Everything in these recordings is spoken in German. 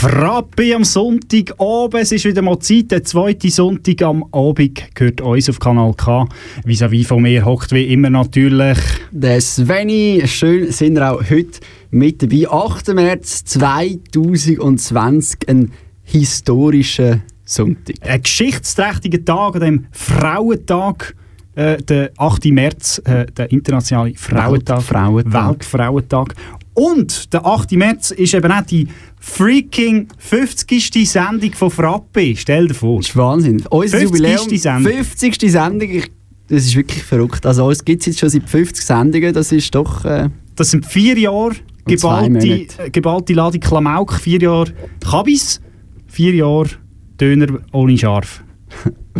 Frappe am Sonntag oben. Es ist wieder mal Zeit. Der zweite Sonntag am Abend gehört uns auf Kanal K. Vis-à-vis von mir hockt wie immer natürlich. Der Sveni, schön sind wir auch heute mit dabei. 8. März 2020, ein historischer Sonntag. Ein geschichtsträchtiger Tag an dem Frauentag. Äh, der 8. März, äh, der internationale Frauentag. Weltfrauentag. Weltfrauentag. Und der 8. März ist eben auch die freaking 50. Sendung von Frappe. Stell dir vor. Das ist Wahnsinn. Unser 50. Jubiläum, Sendung. 50. Sendung, ich- das ist wirklich verrückt. Also uns gibt es jetzt schon seit 50 Sendungen, das ist doch... Äh, Das sind vier Jahre geballte, geballte Ladung Klamauk, vier Jahre Kabis, vier Jahre Döner ohne Scharf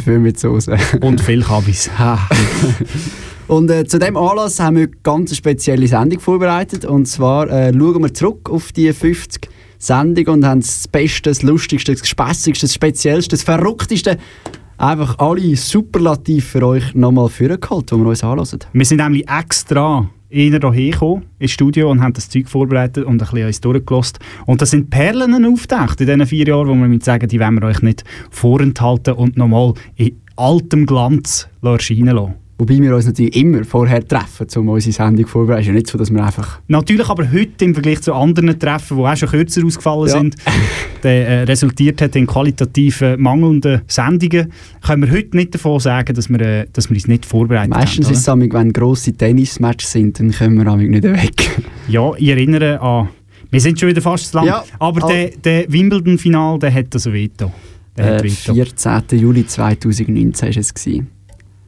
viel mit Soße. und viel Kabis. Und äh, zu dem Anlass haben wir eine ganz spezielle Sendung vorbereitet. Und zwar äh, schauen wir zurück auf die 50 Sendungen und haben das Beste, das Lustigste, das Spässigste, das Speziellste, das Verrückteste, einfach alle Superlativ für euch nochmal vorgeholt, die wir uns anhören. Wir sind nämlich extra einer hierher gekommen ins Studio und haben das Zeug vorbereitet und ein bisschen uns durchgelost. Und da sind Perlen aufgetaucht in diesen vier Jahren, wo wir sagen, die wollen wir euch nicht vorenthalten und nochmal in altem Glanz erscheinen lassen. Wobei wir uns natürlich immer vorher treffen, um unsere Sendung vorzubereiten. Ja nicht so, dass wir einfach... Natürlich aber heute im Vergleich zu anderen Treffen, die auch schon kürzer ausgefallen Ja. sind, der, äh, resultiert hat in qualitativ mangelnden Sendungen, können wir heute nicht davon sagen, dass wir, äh, dass wir uns nicht vorbereitet Meistens haben. ist es amig, wenn grosse Tennismatches sind, dann können wir amig nicht weg. Ja, ich erinnere an... Wir sind schon wieder fast zu lang, Ja, aber der, der Wimbledon-Final, der hat also Veto. Der Äh, Veto. 14. Juli 2019 war es. Gewesen.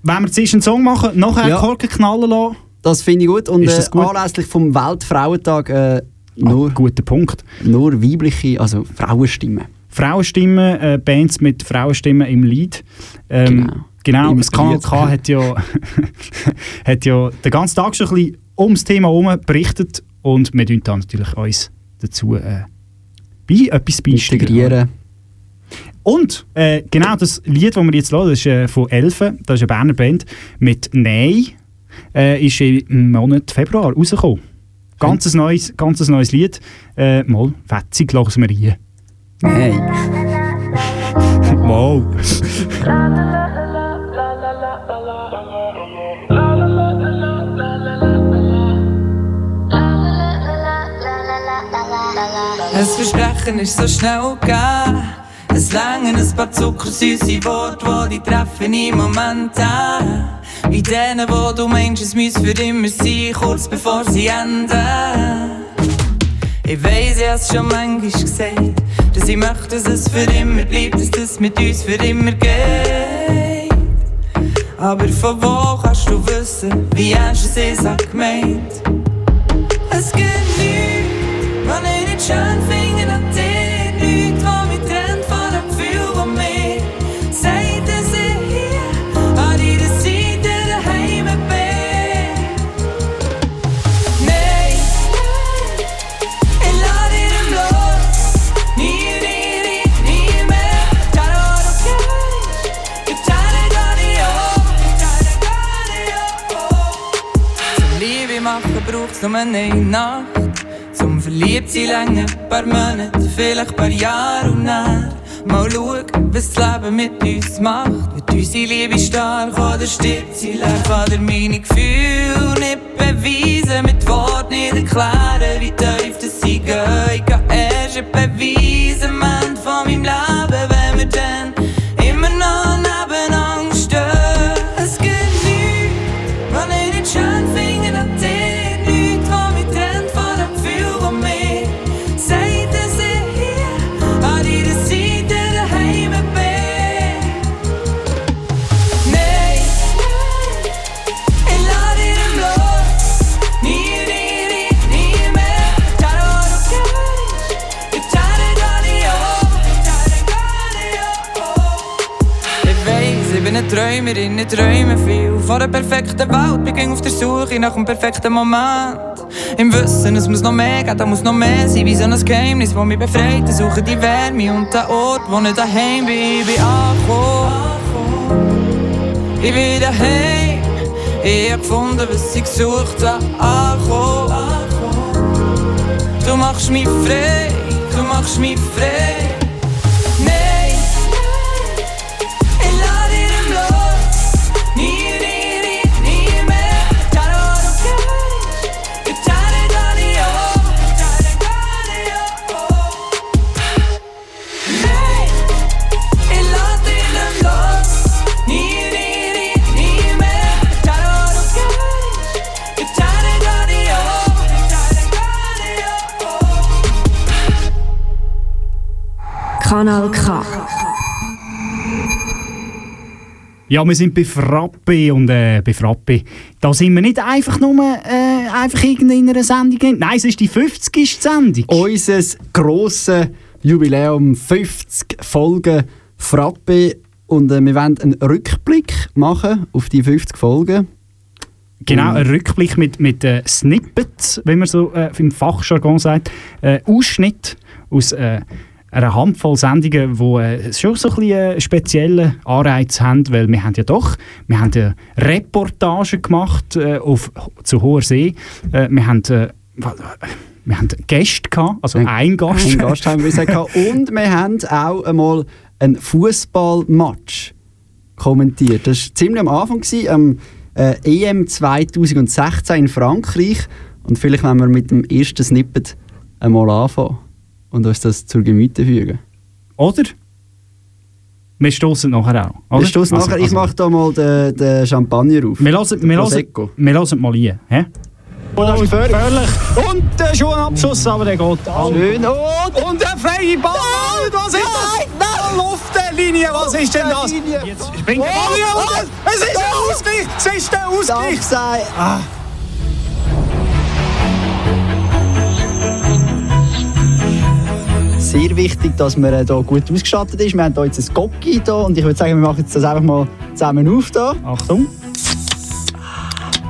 Wenn wir zuerst einen Song machen, nachher Ja. Korken knallen lassen, Das finde ich gut. Und Ist das äh, gut? anlässlich vom Weltfrauentag äh, nur, Ah, guter Punkt. nur weibliche, also Frauenstimmen. Frauenstimmen, äh, Bands mit Frauenstimmen im Lied. Ähm, Genau. genau. Das Kanal beliebt. K hat ja, hat ja den ganzen Tag schon ein bisschen ums Thema herum berichtet und wir tun da natürlich uns dazu äh, bei, etwas beisteuern. Integrieren. Und äh, genau das Lied, das wir jetzt hören, das ist äh, von Elfen, das ist eine Berner Band, mit «Nein», äh, ist im Monat Februar rausgekommen. Ganz ein neues, ganz ein neues Lied. Äh, mal, fetzig, lassen wir rein. Nein. Wow. Ein Versprechen ist so schnell gegeben. Es langen ein paar zuckersüße Worte, die die treffen im Moment an. Wie denen, wo du meinst, es muss für immer sein, kurz bevor sie enden. Ich weiss, ich hab's schon manchmal gesagt, dass ich möchte, dass es für immer bleibt, dass das mit uns für immer geht. Aber von wo kannst du wissen, wie ernst es ist auch gemeint? Es gibt nichts, was ich nicht schön finde braucht's nur eine Nacht. Zum Verliebtsein länger paar Monate, vielleicht paar Jahre und dann mal schauen, was das Leben mit uns macht. Wird unsere Liebe stark oder stirbt sie leer? Kann dir meine Gefühle nicht beweisen, mit Worten nicht erklären, wie tief das sie gehen. Ich kann erst beweisen, eine Träumerin, ich träume viel von der perfekten Welt. Bin ging auf der Suche nach dem perfekten Moment. Im Wissen, es muss noch mehr geben, da muss noch mehr sein. Wie so ein Geheimnis, das mich befreit. Ich suche die Wärme und den Ort, wo ich daheim bin. Ich bin angekommen. Ich bin daheim. Ich hab gefunden, was ich gesucht hab. Angekommen. Du machst mich frei, du machst mich frei. Kanal K. Ja, wir sind bei Frappe und äh, bei Frappe, da sind wir nicht einfach nur äh, einfach in einer Sendung. Nein, es ist die 50. Sendung. Unser grosses Jubiläum, 50 Folgen Frappe. Und äh, wir wollen einen Rückblick machen auf die 50 Folgen. Genau, ein Rückblick mit, mit äh, Snippets, wie man so äh, im Fachjargon sagt. Äh, Ausschnitt aus äh, einer Handvoll Sendungen, die äh, schon so ein bisschen äh, speziellen Anreiz haben, weil wir haben ja doch, wir haben ja Reportagen gemacht äh, auf, zu hoher See. Äh, wir haben äh, wir haben Gäste gehabt, also Ein- ein Gast. Einen Gast haben wir gesagt. Und wir haben auch einmal einen Fußballmatch kommentiert. Das war ziemlich am Anfang, gewesen, am äh, EM 2016 in Frankreich. Und vielleicht wollen wir mit dem ersten Snippet einmal anfangen und uns das zur Gemüte fügen. Oder? Wir stoßen nachher auch. Oder? Wir stoßen Also- nachher, ich also- mache da mal den, den Champagner auf. Wir lassen, wir, lassen, wir lassen mal rein. Hä? Und gefährlich. Und der Schuhenabschuss, aber der geht an. Schön. Und, Und der freie Ball! was ist das? Nein! Luftlinie, was ist denn das? Jetzt springt der Ball. Es ist der Ausgleich! Es ist der Ausgleich! Darf Sehr wichtig, dass man äh, hier gut ausgestattet ist. Wir haben hier jetzt ein Gocki hier und ich würde sagen, wir machen jetzt das einfach mal zusammen auf hier. Achtung.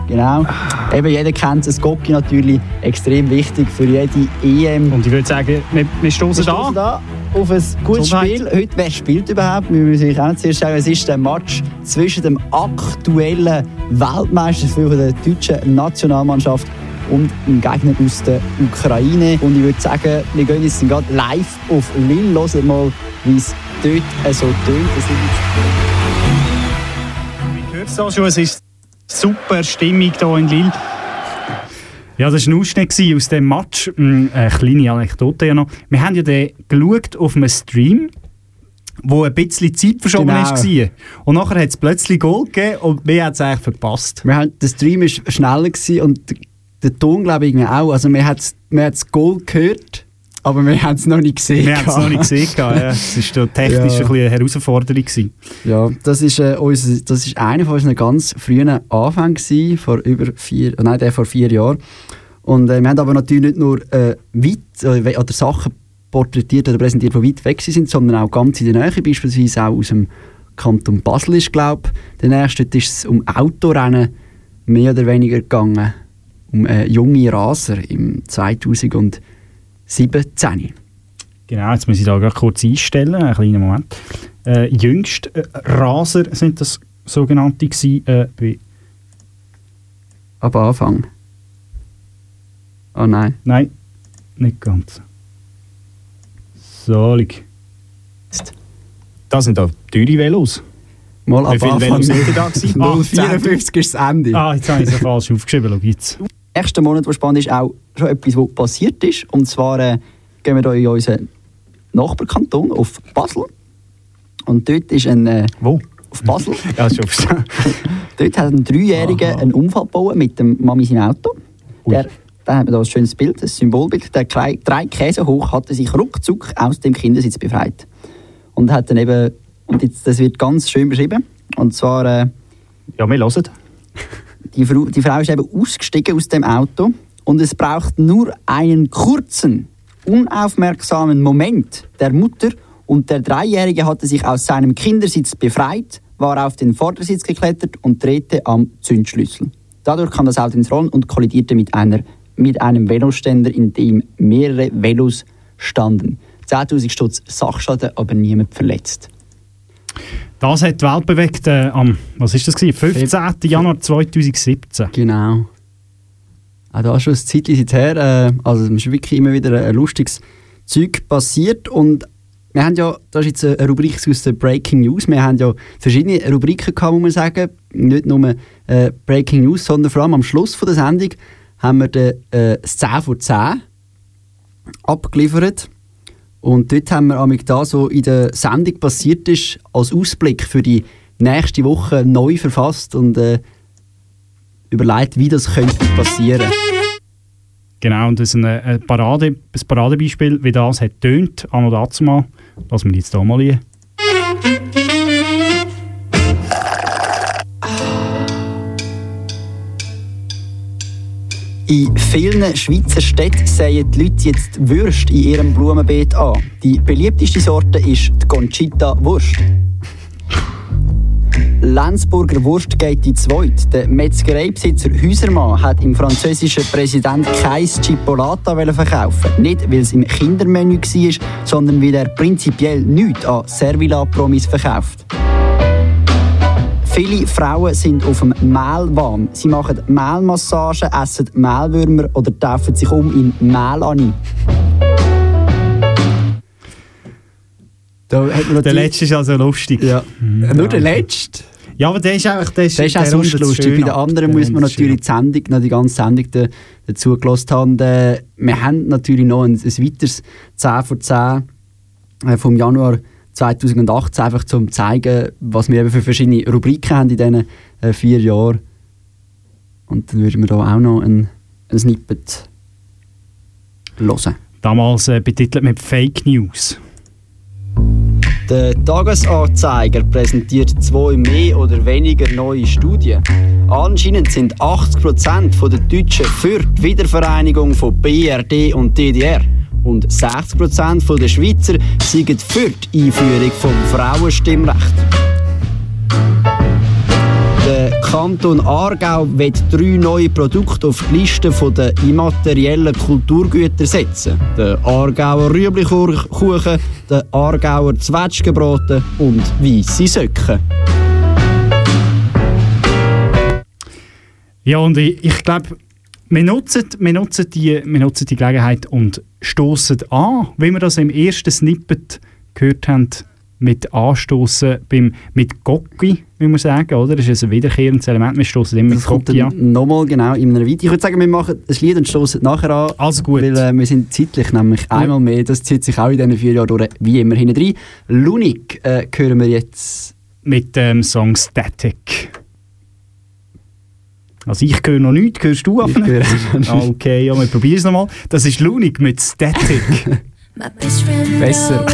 Genau. Eben, jeder kennt das Gocki natürlich extrem wichtig für jede EM. Und ich würde sagen, wir, wir stoßen da. da auf ein gutes Gesundheit. Spiel. Heute, wer spielt überhaupt? Wir müssen euch auch noch zuerst sagen, es ist der Match zwischen dem aktuellen Weltmeister für die deutsche Nationalmannschaft und dem Gegner aus der Ukraine. Und ich würde sagen, wir gehen jetzt gerade live auf Lille, hören mal, wie es dort so tönt. Ich höre es auch schon, es ist super Stimmung hier in Lille. Ja, das war ein Ausschnitt aus dem Match. Mm, Eine kleine Anekdote ja noch. Wir haben ja den geschaut auf einem Stream, wo ein bisschen Zeit verschoben Genau. war. Und nachher hat es plötzlich Goal gegeben und wir haben es eigentlich verpasst. Wir haben, der Stream war schneller gewesen und der Ton, glaube ich, auch. Also, wir haben das Goal gehört, aber wir haben es noch nicht gesehen. Wir haben es noch nicht gesehen. Ja. Es war technisch Ja. ein eine Herausforderung. Gewesen. Ja, das ist, äh, unser, das ist einer von unseren ganz frühen Anfängen gewesen, vor über vier, äh, nein, der vor vier Jahren. Und äh, wir haben aber natürlich nicht nur äh, weit äh, oder Sachen porträtiert oder präsentiert, die weit weg sind, sondern auch ganz in der Nähe, beispielsweise auch aus dem Kanton Basel ist, glaube ich. Der nächste ist es um Autorennen mehr oder weniger gegangen, um äh, junge Raser im 2017. Genau, jetzt muss ich da gerade kurz einstellen, einen kleinen Moment. Äh, jüngst äh, Raser sind das sogenannte gewesen, äh, bei, Ab Anfang. Oh nein. nein, nicht ganz. So, lieg. Das sind da teure Velos. Mal Wie ab viele Anfang. Velos sind da gewesen? Ah, 054 ist das Ende. Ah, jetzt habe ich es falsch aufgeschrieben, schau jetzt. Nächsten Monat, der spannend ist, auch schon etwas, was passiert ist. Und zwar äh, gehen wir hier in unseren Nachbarkanton, auf Basel. Und dort ist ein... Äh, Wo? auf Basel. Ja, schon dort hat ein Dreijähriger einen Unfall gebaut mit dem Mami sein Auto. Der, da haben wir hier ein schönes Bild, ein Symbolbild. Der drei, drei Käse hoch hatte sich ruckzuck aus dem Kindersitz befreit. Und hat dann eben... Und jetzt, das wird ganz schön beschrieben. Und zwar... Äh, Ja, wir hören. Die Frau, die Frau ist eben ausgestiegen aus dem Auto und es braucht nur einen kurzen, unaufmerksamen Moment der Mutter und der Dreijährige hatte sich aus seinem Kindersitz befreit, war auf den Vordersitz geklettert und drehte am Zündschlüssel. Dadurch kam das Auto ins Rollen und kollidierte mit, einer, mit einem Veloständer, in dem mehrere Velos standen. 10.000 Stutz Sachschaden, aber niemand verletzt. Das hat die Welt bewegt äh, am, was ist das gewesen? 15. Januar 2017. Genau. Auch da schon ein Zeitchen her. Äh, also es ist wirklich immer wieder ein lustiges Zeug passiert und wir haben ja, das ist jetzt eine Rubrik aus der Breaking News, wir haben ja verschiedene Rubriken gehabt, muss man sagen, nicht nur äh, Breaking News, sondern vor allem am Schluss von der Sendung haben wir den, äh, das 10 vor 10 abgeliefert und dort haben wir amig da so in der Sendung passiert ist, als Ausblick für die nächste Woche neu verfasst und äh, überlegt, wie das könnte passieren. Genau, und das ist eine, eine Parade, ein Paradebeispiel, wie das hat tönt, anno dazu mal. Lassen wir jetzt hier mal rein. In vielen Schweizer Städten säen die Leute jetzt Würste in ihrem Blumenbeet an. Die beliebteste Sorte ist die Conchita Wurst. Lenzburger Wurst geht in zweit. Der Metzgereibesitzer Häusermann hat im französischen Präsident kein Chipolata verkaufen. Nicht, weil es im Kindermenü war, sondern weil er prinzipiell nichts an Servila-Promis verkauft. Viele Frauen sind auf dem Mehlwahn. Sie machen Mehlmassagen, essen Mehlwürmer oder taufen sich um in hat man Der letzte ist also lustig. Ja. Nur der letzte. Ja, aber der ist einfach der ist, Das ist auch der sonst lustig. Bei den anderen Der muss man natürlich die Sendung, noch die ganze Sendung da, dazu gelassen haben. Äh, wir haben natürlich noch ein, ein weiteres 10 vor 10 äh, vom Januar 2018, einfach zum zeigen, was wir eben für verschiedene Rubriken haben in diesen äh, vier Jahren. Und dann würden wir da auch noch ein, ein Snippet hören. Damals äh, betitelt mit Fake News. Der Tagesanzeiger präsentiert zwei mehr oder weniger neue Studien. Anscheinend sind 80% der Deutschen für die Wiedervereinigung von BRD und DDR. Und 60% der Schweizer sind für die Einführung vom Frauenstimmrecht. Der Kanton Aargau wird drei neue Produkte auf die Liste der immateriellen Kulturgüter setzen. Der Aargauer Rüeblikuchen, der Aargauer Zwetschgenbraten und weisse Söcken. Ja, und ich, ich glaube, wir nutzen, wir, nutzen die, wir nutzen die Gelegenheit und stoßen an, wie wir das im ersten Snippet gehört haben, mit Anstoßen beim, mit Gocki, wie man sagen, oder? Das ist ein wiederkehrendes Element, wir stoßen immer mit Das kommt dann nochmal genau in einer Weite. Ich würde sagen, wir machen ein Lied und stoßen nachher an. Also gut. Weil äh, wir sind zeitlich nämlich einmal mehr, das zieht sich auch in diesen vier Jahren durch, wie immer hinten rein. Lunik äh, hören wir jetzt. Mit dem Song Static. Also ich höre noch nichts, hörst du nichts. Okay, ja, wir probieren es nochmal. Das ist Lunik mit Static. My best friend Besser.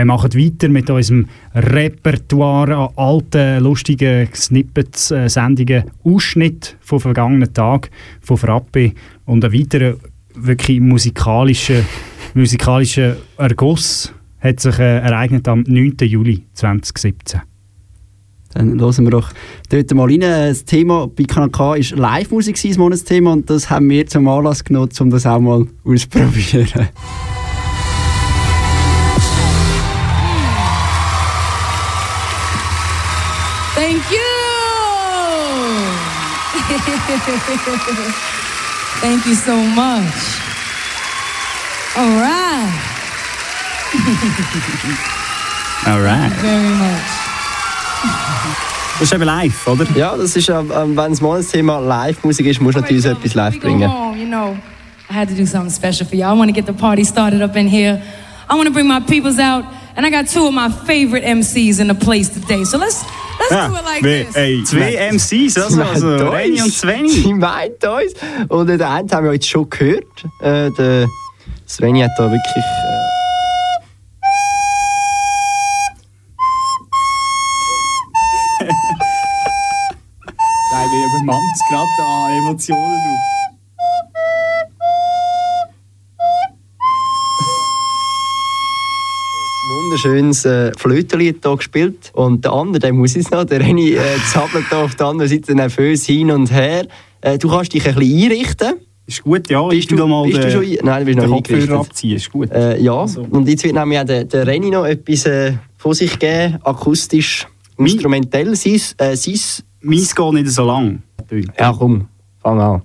Wir machen weiter mit unserem Repertoire an alten, lustigen Snippets, äh, Sendungen, Ausschnitt von vergangenen Tagen, von Frappe und ein weiterer wirklich musikalischer, musikalischer Erguss hat sich äh, ereignet am 9. Juli 2017. Dann hören wir doch dort mal rein. Das Thema bei Kanal ist Live-Musik, das Monatsthema, und das haben wir zum Anlass genommen, um das auch mal auszuprobieren. Thank you. Thank you so much. All right. Alright. Very much. Das ist eben live, oder? Ja, das ist, ähm, wenn das Monatsthema Live-Musik ist, musst du natürlich so etwas live We go bringen. home, you know, I had to do something special for y'all. I want to get the party started up in here. I want to bring my peoples out, and I got two of my favorite MCs in the place today. So let's let's do it like wie, this. ey, zwei MCs, also, also Reni und. Sveni. Sie meint uns. Und den einen haben wir jetzt schon gehört. Äh, der Sveni hat da wirklich. Äh, Nein, wir übermannt es gerade an Emotionen. Wunderschönes äh, Flötenlied hier gespielt. Und der andere, der muss jetzt noch, der Reni äh, zappelt da auf der anderen Seite nervös hin und her. Äh, du kannst dich ein bisschen einrichten. Ist gut, ja. Bist ich du, mal bist du den- schon ein... Nein, du bist noch Kopfhörer abziehen, ist gut. Äh, ja, Also. und jetzt wird nämlich auch der, der Reni noch etwas äh, von sich geben, akustisch, instrumentell. Sein, äh, sein... Meins geht nicht so lang. Ja, komm, fang an.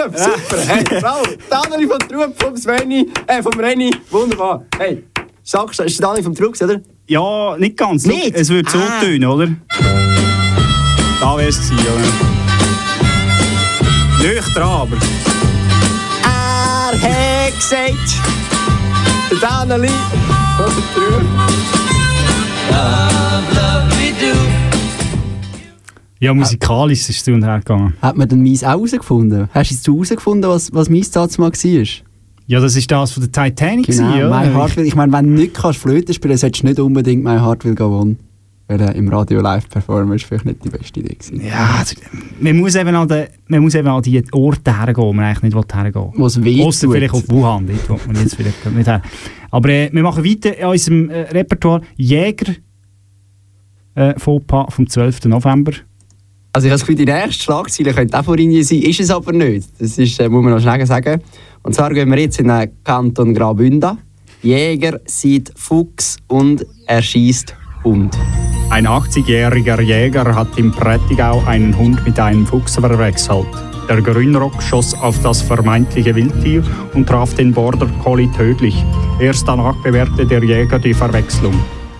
Trub, super. Hey, bravo. Danieli vom Trub, vom Sveni, äh, vom Reni, wunderbar. Hey, sagst du, ist der Danieli vom Trub, oder? Ja, nicht ganz. Nicht? Es würde so Ah. tönen, oder? Da wäre es gewesen, oder? Nicht dran, aber... Er hat gesagt, der Danieli vom Trub. Ja, musikalisch ist es zu und her gegangen. Hat man denn Mies auch herausgefunden? Hast du jetzt herausgefunden, was, was Mies damals mal war? Ja, das ist das von der Titanic, Genau, gewesen, My. Heart Will. Ich meine, wenn du nicht kannst Flöte spielen kannst, solltest du nicht unbedingt My Heart Will Go On. Weil äh, im Radio live performen ist vielleicht nicht die beste Idee gewesen. Ja, also, man muss eben an, den, man muss eben an die Orte hergehen, wo man eigentlich nicht hergehen will. Wo es weh tut. vielleicht auf Wuhan, dort will man jetzt vielleicht nicht her. Aber äh, wir machen weiter in unserem äh, Repertoire Jäger äh, Fauxpas vom 12. November. Also ich habe das Gefühl, die nächste Schlagzeile könnte auch von Ihnen sein, ist es aber nicht. Das ist, äh, muss man noch schnell sagen. Und zwar gehen wir jetzt in den Kanton Graubünden. Jäger sieht Fuchs und er schießt Hund. Ein 80-jähriger Jäger hat im Prättigau einen Hund mit einem Fuchs verwechselt. Der Grünrock schoss auf das vermeintliche Wildtier und traf den Border Collie tödlich. Erst danach bewährte der Jäger die Verwechslung.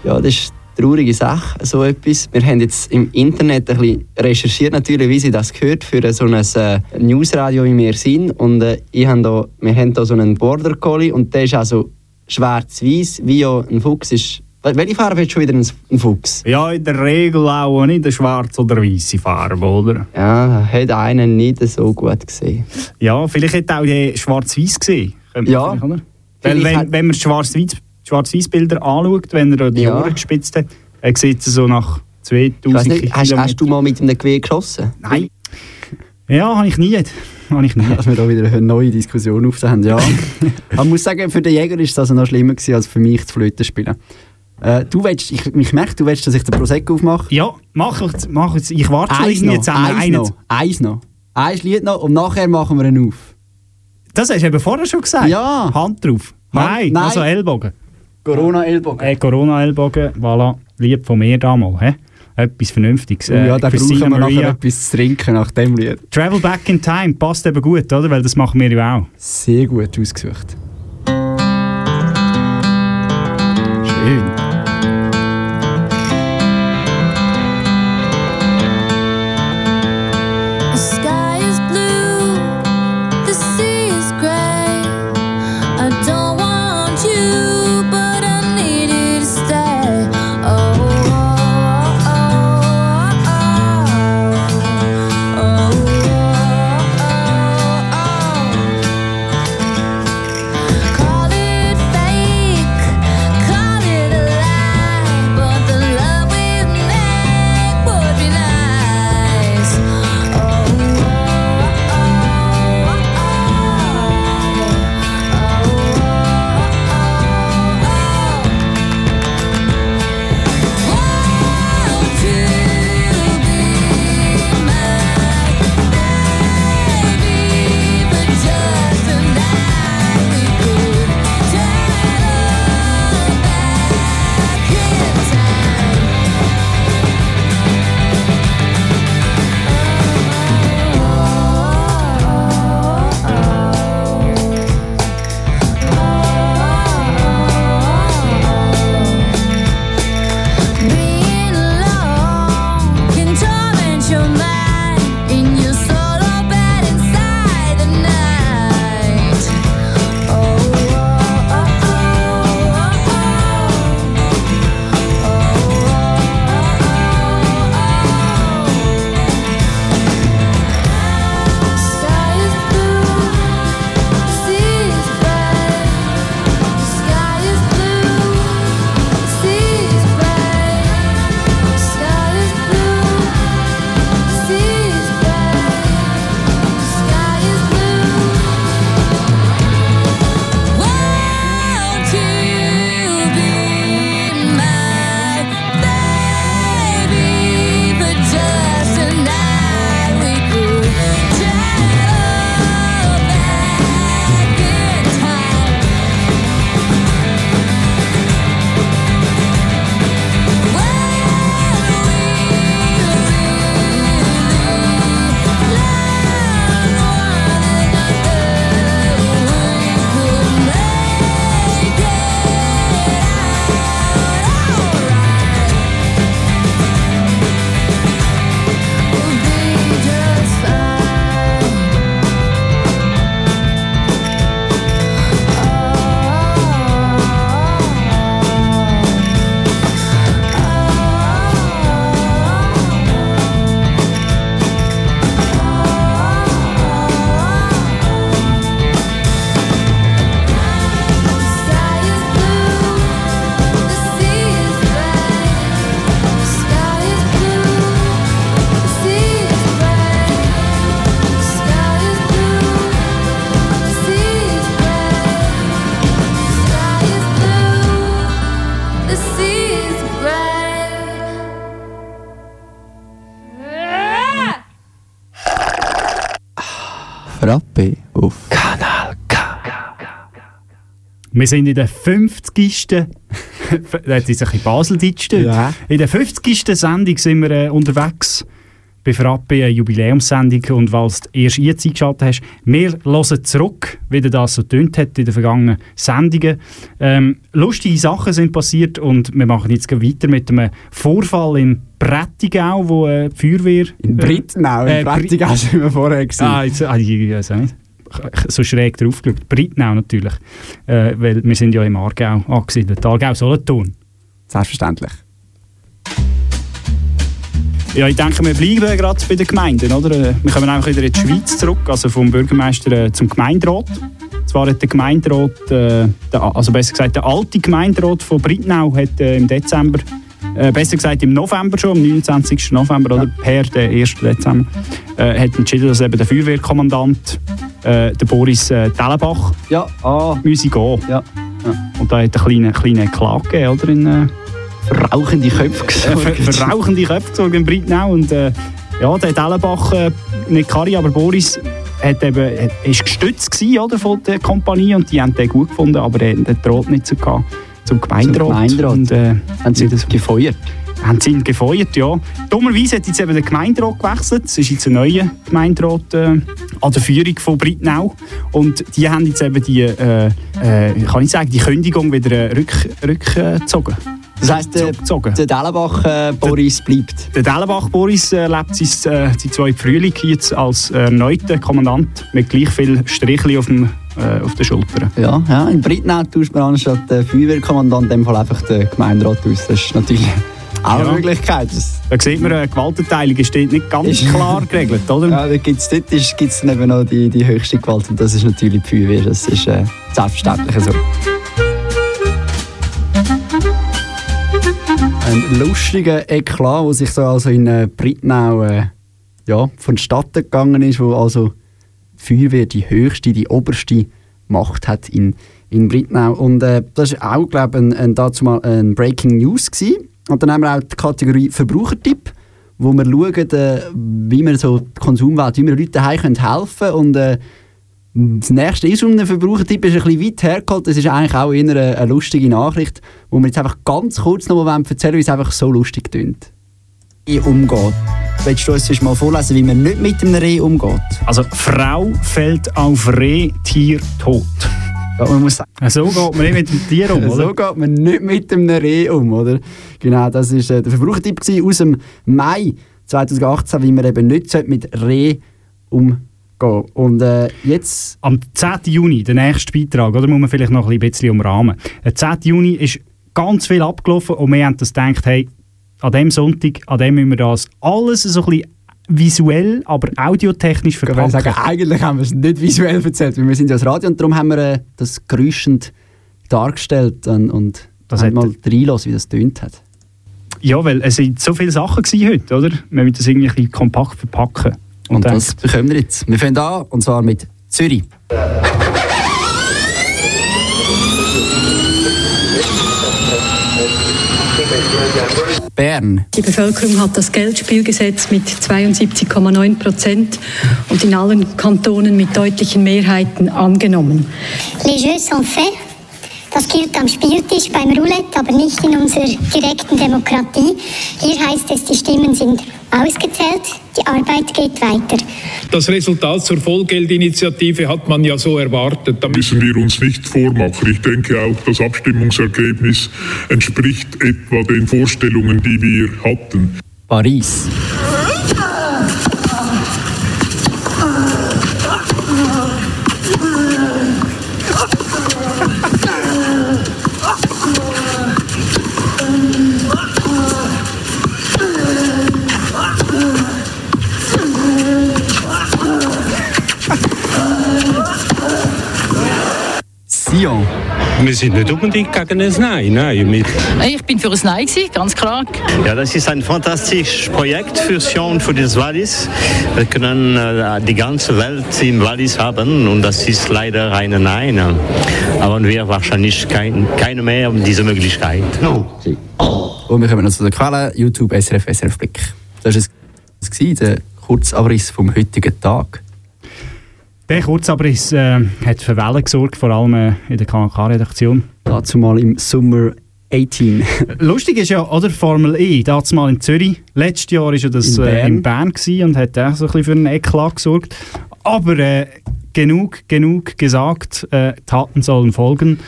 Ja, das ist traurige Sache, so etwas. Wir haben jetzt im Internet ein bisschen recherchiert, natürlich, wie sie das gehört, für so ein äh, Newsradio, wie wir sind. Und äh, ich hab da, wir haben da so einen Border Collie und der ist also schwarz-weiß, wie ja ein Fuchs ist. Wel- Welche Farbe hat schon wieder ein, Fuchs? Ja, in der Regel auch nicht eine schwarze oder weiße Farbe, oder? Ja, hat einen nicht so gut gesehen. Ja, vielleicht hätte auch die schwarz-weiß gesehen. Ja. Weil wenn, hat- wenn man schwarz-weiß schwarz Bilder anschaut, wenn er die Ja. Ohren gespitzt hat, dann sieht es so nach 2000 Ich weiss nicht, hast, hast du mal mit einem Gewehr geschossen? Nein. Ja, habe ich nie. Habe ich nie. Dass wir da wieder eine neue Diskussion aufzuhaben. Ja. Aber ich muss sagen, für den Jäger ist das also noch schlimmer gewesen, als für mich zu Flöte spielen. Äh, du willst, ich, ich merke, du willst, dass ich den Prosecco aufmache. Ja, mach ich, mach ich. Ich warte schon Eins irgendwie noch, zusammen. eins Einen- noch, eins noch. Ein Lied noch und nachher machen wir ihn auf. Das hast du eben vorher schon gesagt. Ja. Hand drauf. Hand- nein, nein. also Ellbogen. Corona-Ellbogen. Äh, Corona-Ellbogen, voilà. Lieb von mir damals. Etwas Vernünftiges. Oh ja, da brauchen wir nachher etwas zu trinken nach dem Lied. Travel Back in Time passt eben gut, oder? Weil das machen wir ja auch. Sehr gut ausgesucht. Schön. Wir sind in der 50. da hat jetzt ein bisschen Baseldeutsch dort. Ja. In der 50. Sendung sind wir äh, unterwegs. Bei Frappe eine Jubiläumssendung und weil du erst jetzt eingeschaltet hast, wir hören zurück, wie das so tönt hat in den vergangenen Sendungen. Ähm, lustige Sachen sind passiert und wir machen jetzt weiter mit einem Vorfall in Prättigau, wo äh, die Feuerwehr... in Brittnau, in äh, Bri- Brettigau sind wir vorher gewesen. Ah, jetzt, ah, ich, ich weiß nicht. So schräg drauf geschaut. Brittnau natürlich. Äh, weil wir sind ja im Aargau angesiedelt. Aargau Solothurn. Selbstverständlich. Ja, ich denke, wir bleiben gerade bei den Gemeinden, oder? Äh, Wir kommen einfach wieder in die Schweiz zurück, also vom Bürgermeister äh, zum Gemeinderat. Zwar hat der Gemeinderat, äh, der, also besser gesagt der alte Gemeinderat von Brittnau hat äh, im Dezember, äh, besser gesagt im November schon, am 29. November, oder per den 1. Dezember, äh, hat entschieden, dass eben der Feuerwehrkommandant, äh, der Boris äh, Tellenbach, Ja, ah, müsse gehen. ja. Und da hat er eine kleine, kleine Klage gegeben, oder? In, äh, Rauchende Köpfe äh, ver gesorgt. verrauchende Köpfe gezogen in Brittnau. Und äh, ja, der hat Ellenbach, äh, nicht Kari, aber Boris, hat eben, hat, ist gestützt gewesen, oder, von der Kompanie und die haben den gut gefunden, aber er hat droht nicht so gehabt, zum Gemeinderat. Zum Gemeinderat. Und, äh, Haben sie das gefeuert? Haben sie ihn gefeuert, ja. Dummerweise hat jetzt eben der Gemeinderat gewechselt. Es ist jetzt ein neuer Gemeinderat äh, an der Führung von Brittnau. Und die haben jetzt eben die, äh, äh, kann ich sagen, die Kündigung wieder äh, rück, rückgezogen. Das heisst, der, der Dellenbach äh, Boris bleibt. Der Dellenbach Boris äh, lebt sein, äh, sein zweiten Frühling jetzt als erneuter Kommandant mit gleich viel Strichli auf, dem, äh, auf den Schultern. Ja, ja, in Brittnau tauscht man anstatt der Feuerwehrkommandant in dem Fall einfach den Gemeinderat aus. Das ist natürlich auch Ja. eine Möglichkeit. Da sieht man, äh, Gewaltenteilung ist dort nicht ganz klar geregelt, oder? ja, da gibt's, dort gibt's dann eben noch die, die höchste Gewalt und das ist natürlich die Feuerwehr. Das ist äh, selbstverständlich so. Ein lustiger Eklat, der sich so also in äh, Brittnau äh, ja, vonstatten gegangen ist, wo also die Feuerwehr die höchste, die oberste Macht hat in, in Brittnau. Und äh, das war auch, glaube ich, ein, ein, dazu mal ein Breaking News. Gewesen. Und dann haben wir auch die Kategorie Verbrauchertipp, wo wir schauen, äh, wie wir so die Konsumwelt, wie wir Leuten daheim können helfen können. Und äh, das nächste ist um den Verbrauchertipp, ist ein bisschen weit hergeholt. Das ist eigentlich auch eher eine, eine lustige Nachricht, wo wir jetzt einfach ganz kurz noch mal erzählen wie es einfach so lustig klingt. Reh umgeht. Willst du uns mal vorlesen, wie man nicht mit einem Reh umgeht? Also, Frau fällt auf Reh, Tier tot. Man muss sagen, So geht man nicht mit dem Tier um, oder? so geht man nicht mit einem Reh um, oder? Genau, das war äh, der Verbrauchertipp gewesen aus dem Mai 2018, wie man eben nicht mit Reh umgehen Und äh, jetzt... Am 10. Juni, der nächste Beitrag, oder muss man vielleicht noch ein bisschen umrahmen. Am 10. Juni ist ganz viel abgelaufen und wir haben das gedacht, hey, an dem Sonntag, an dem müssen wir das alles so ein bisschen visuell, aber audiotechnisch Ich verpacken. sagen, eigentlich haben wir es nicht visuell erzählt, weil wir sind ja das Radio und darum haben wir äh, das geräuschend dargestellt und, und Das hat- mal reinlassen, wie das tönt hat. Ja, weil es sind so viele Sachen heute, oder? Wir müssen das irgendwie kompakt verpacken. Und, dann- das bekommen wir jetzt. Wir fangen an, und zwar mit Zürich. Bern. Die Bevölkerung hat das Geldspielgesetz mit 72,9 Prozent und in allen Kantonen mit deutlichen Mehrheiten angenommen. Les Jeux sont faits. Das gilt am Spieltisch beim Roulette, aber nicht in unserer direkten Demokratie. Hier heißt es, die Stimmen sind ausgezählt, die Arbeit geht weiter. Das Resultat zur Vollgeldinitiative hat man ja so erwartet. Da müssen wir uns nicht vormachen. Ich denke auch, das Abstimmungsergebnis entspricht etwa den Vorstellungen, die wir hatten. Paris. Sion. Wir sind nicht unbedingt gegen ein Nein. Nein, Ich bin für ein Nein, gewesen, ganz klar. Ja, das ist ein fantastisches Projekt für Sion, für das Wallis. Wir können äh, die ganze Welt im Wallis haben und das ist leider eine Nein. Aber wir wahrscheinlich kein, keine mehr um diese Möglichkeit. Und wir kommen noch zu der Quelle, YouTube, SRF, SRF Blick. Das war es, der Kurzabriss vom heutigen Tag. Der Kurzabriss äh, hat für Wellen gesorgt, vor allem äh, in der KNK-Redaktion. Dazu mal im Sommer 18. Lustig ist ja, oder Formel E, dazu mal in Zürich. Letztes Jahr war ja das In in Bern, äh, in Bern und hat auch so ein bisschen für einen Eklat gesorgt. Aber äh, genug, genug gesagt, äh, Taten sollen folgen.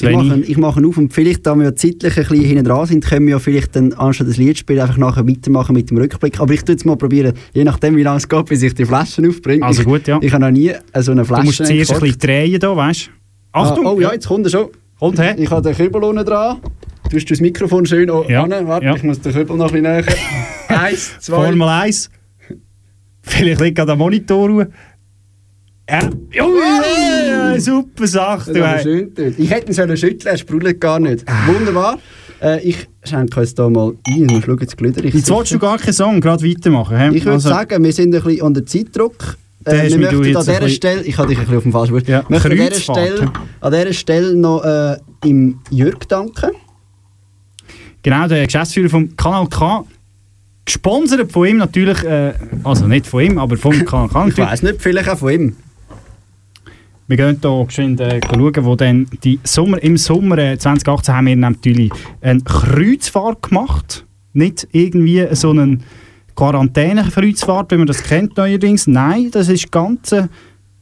Ich mache, ich mache auf und vielleicht, da wir ja zeitlich ein bisschen hinten dran sind, können wir ja vielleicht dann anstatt das Lied spielen, einfach nachher weitermachen mit dem Rückblick. Aber ich tue jetzt mal probieren, je nachdem wie lange es geht, bis ich die Flaschen aufbringe. Also ich, gut, ja. Ich habe noch nie so eine Flasche Du musst zuerst ein bisschen drehen hier, weißt du? Achtung! Ah, oh ja, jetzt kommt er schon. Kommt her. Ich habe den Kübel unten dran. Du hast das Mikrofon schön. Ja, an. Warte, ja. ich muss den Kübel noch ein bisschen näher. Eins, zwei. Formel 1. Vielleicht liegt gerade am Monitor. Ja. Ui, super Sache. Du, hey. schön. Ich hätte ihn sollen schütteln, er sprudelt gar nicht. Ah. Wunderbar. Äh, ich schenke uns hier mal ein. Ich schaue jetzt Glüder. Jetzt willst du gar keinen Song gerade weitermachen. hä? Ich würde Also, sagen, wir sind ein bisschen unter Zeitdruck. Äh, möchten jetzt an dieser Stelle, ich habe dich ein bisschen auf dem falschen Wort, Ja, möchten an dieser Stelle, an dieser Stelle noch äh, im Jürg danken. Genau, der Geschäftsführer vom Kanal K. Gesponsert von ihm natürlich, äh, also nicht von ihm, aber vom Kanal K. Ich weiss nicht, vielleicht auch von ihm. Wir gehen hier geschwind äh, schauen, wo dann die Sommer, im Sommer äh, 2018 haben wir natürlich eine Kreuzfahrt gemacht. Nicht irgendwie so eine Quarantäne-Kreuzfahrt, wie man das kennt neuerdings. Nein, das ist ganz, äh,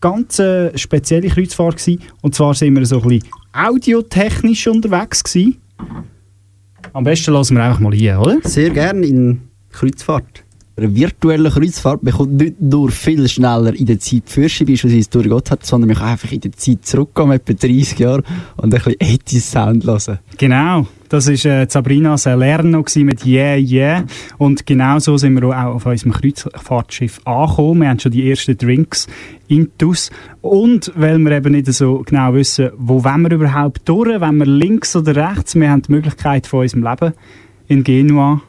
ganz äh, spezielle Kreuzfahrt gewesen. Und zwar sind wir so ein bisschen audiotechnisch unterwegs gewesen. Am besten lassen wir einfach mal hier, oder? Sehr gerne in Kreuzfahrt. Eine virtuelle Kreuzfahrt bekommt nicht nur viel schneller in der Zeit Fürsche beispielsweise durch Gott hat, sondern man kann einfach in der Zeit zurückgehen, etwa 30 Jahre, und ein bisschen 80 Sound hören. Genau, das war äh, Sabrina Salerno mit Yeah, Yeah. Und genau so sind wir auch auf unserem Kreuzfahrtschiff angekommen. Wir haben schon die ersten Drinks intus. Und weil wir eben nicht so genau wissen, wo wollen wir überhaupt durch, wenn wir links oder rechts, wir haben die Möglichkeit von unserem Leben in Genua.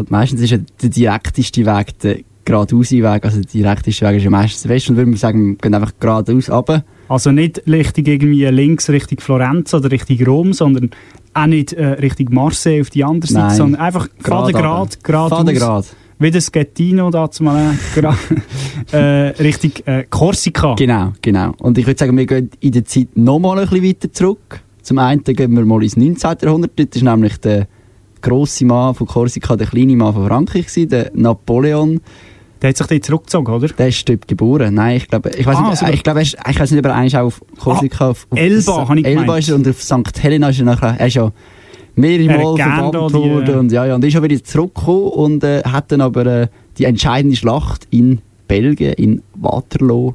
Und meistens ist ja der direkteste Weg der geradeaus Weg, also der direkteste Weg ist ja meistens der Westen, und würde man sagen, wir gehen einfach geradeaus runter. Also nicht Richtung irgendwie links, Richtung Florenz oder Richtung Rom, sondern auch nicht äh, Richtung Marseille auf die andere Seite, Nein. sondern einfach Gerade geradeaus. Fadengrad. Wie das Schettino dazu mal äh, äh, Richtung äh, Korsika. Genau, genau. Und ich würde sagen, wir gehen in der Zeit nochmal ein bisschen weiter zurück. Zum einen gehen wir mal ins 19. Jahrhundert. Dort ist nämlich der grosse Mann von Korsika, der kleine Mann von Frankreich, gewesen, der Napoleon. Der hat sich dort zurückgezogen, oder? Der ist dort geboren. Nein, ich glaube, ich weiß Ah, nicht, sogar. ich glaube, er ist, ich weiß nicht, ob er eigentlich auch auf Korsika, auf, auf Elba, habe ich Elba gemeint. ist er und auf St. Helena ist er nachher, er ist ja mehrere Er Mal verbannt die, worden äh, und ja, ja, und ist auch wieder zurückgekommen und äh, hat dann aber äh, die entscheidende Schlacht in Belgien, in Waterloo,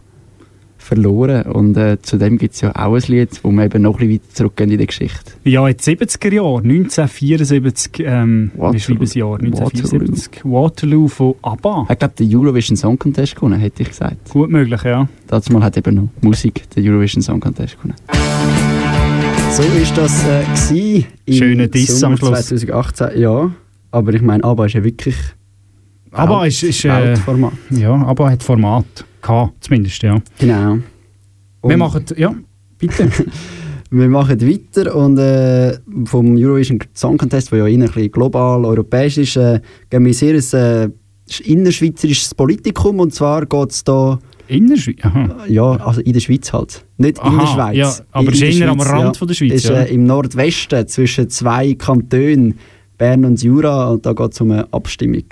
verloren. Und äh, zudem gibt es ja auch ein Lied, wo wir eben noch ein bisschen weiter zurückgehen in der Geschichte. Ja, in den 70er Jahren, 1974, ähm, wie schreiben das Jahr? 1974. Waterloo, von ABBA. Ich glaube, der Eurovision Song Contest gewonnen, hätte ich gesagt. Gut möglich, ja. Dazu mal hat eben noch Musik den Eurovision Song Contest gewonnen. So ist das äh, gewesen im Schöner Diss Sommer am Schluss. 2018. Ja, aber ich meine, ABBA ist ja wirklich ABBA Welt- ist, ist äh, ja, ABBA hat Format. K, zumindest, ja. Genau. Wir Und- machen, ja, bitte. Wir machen weiter und äh, vom Eurovision Song Contest, der ja ein bisschen global, europäisch ist, äh, gehen wir sehr ein äh, innerschweizerisches Politikum und zwar geht es da Innerschweiz? Aha. ja, also in der Schweiz halt. Nicht in Aha, der Schweiz. ja, aber in, ist in der am Schweiz, Rand von der Schweiz, Ist ja. äh, im Nordwesten zwischen zwei Kantonen, Bern und Jura, und da geht es um eine Abstimmung.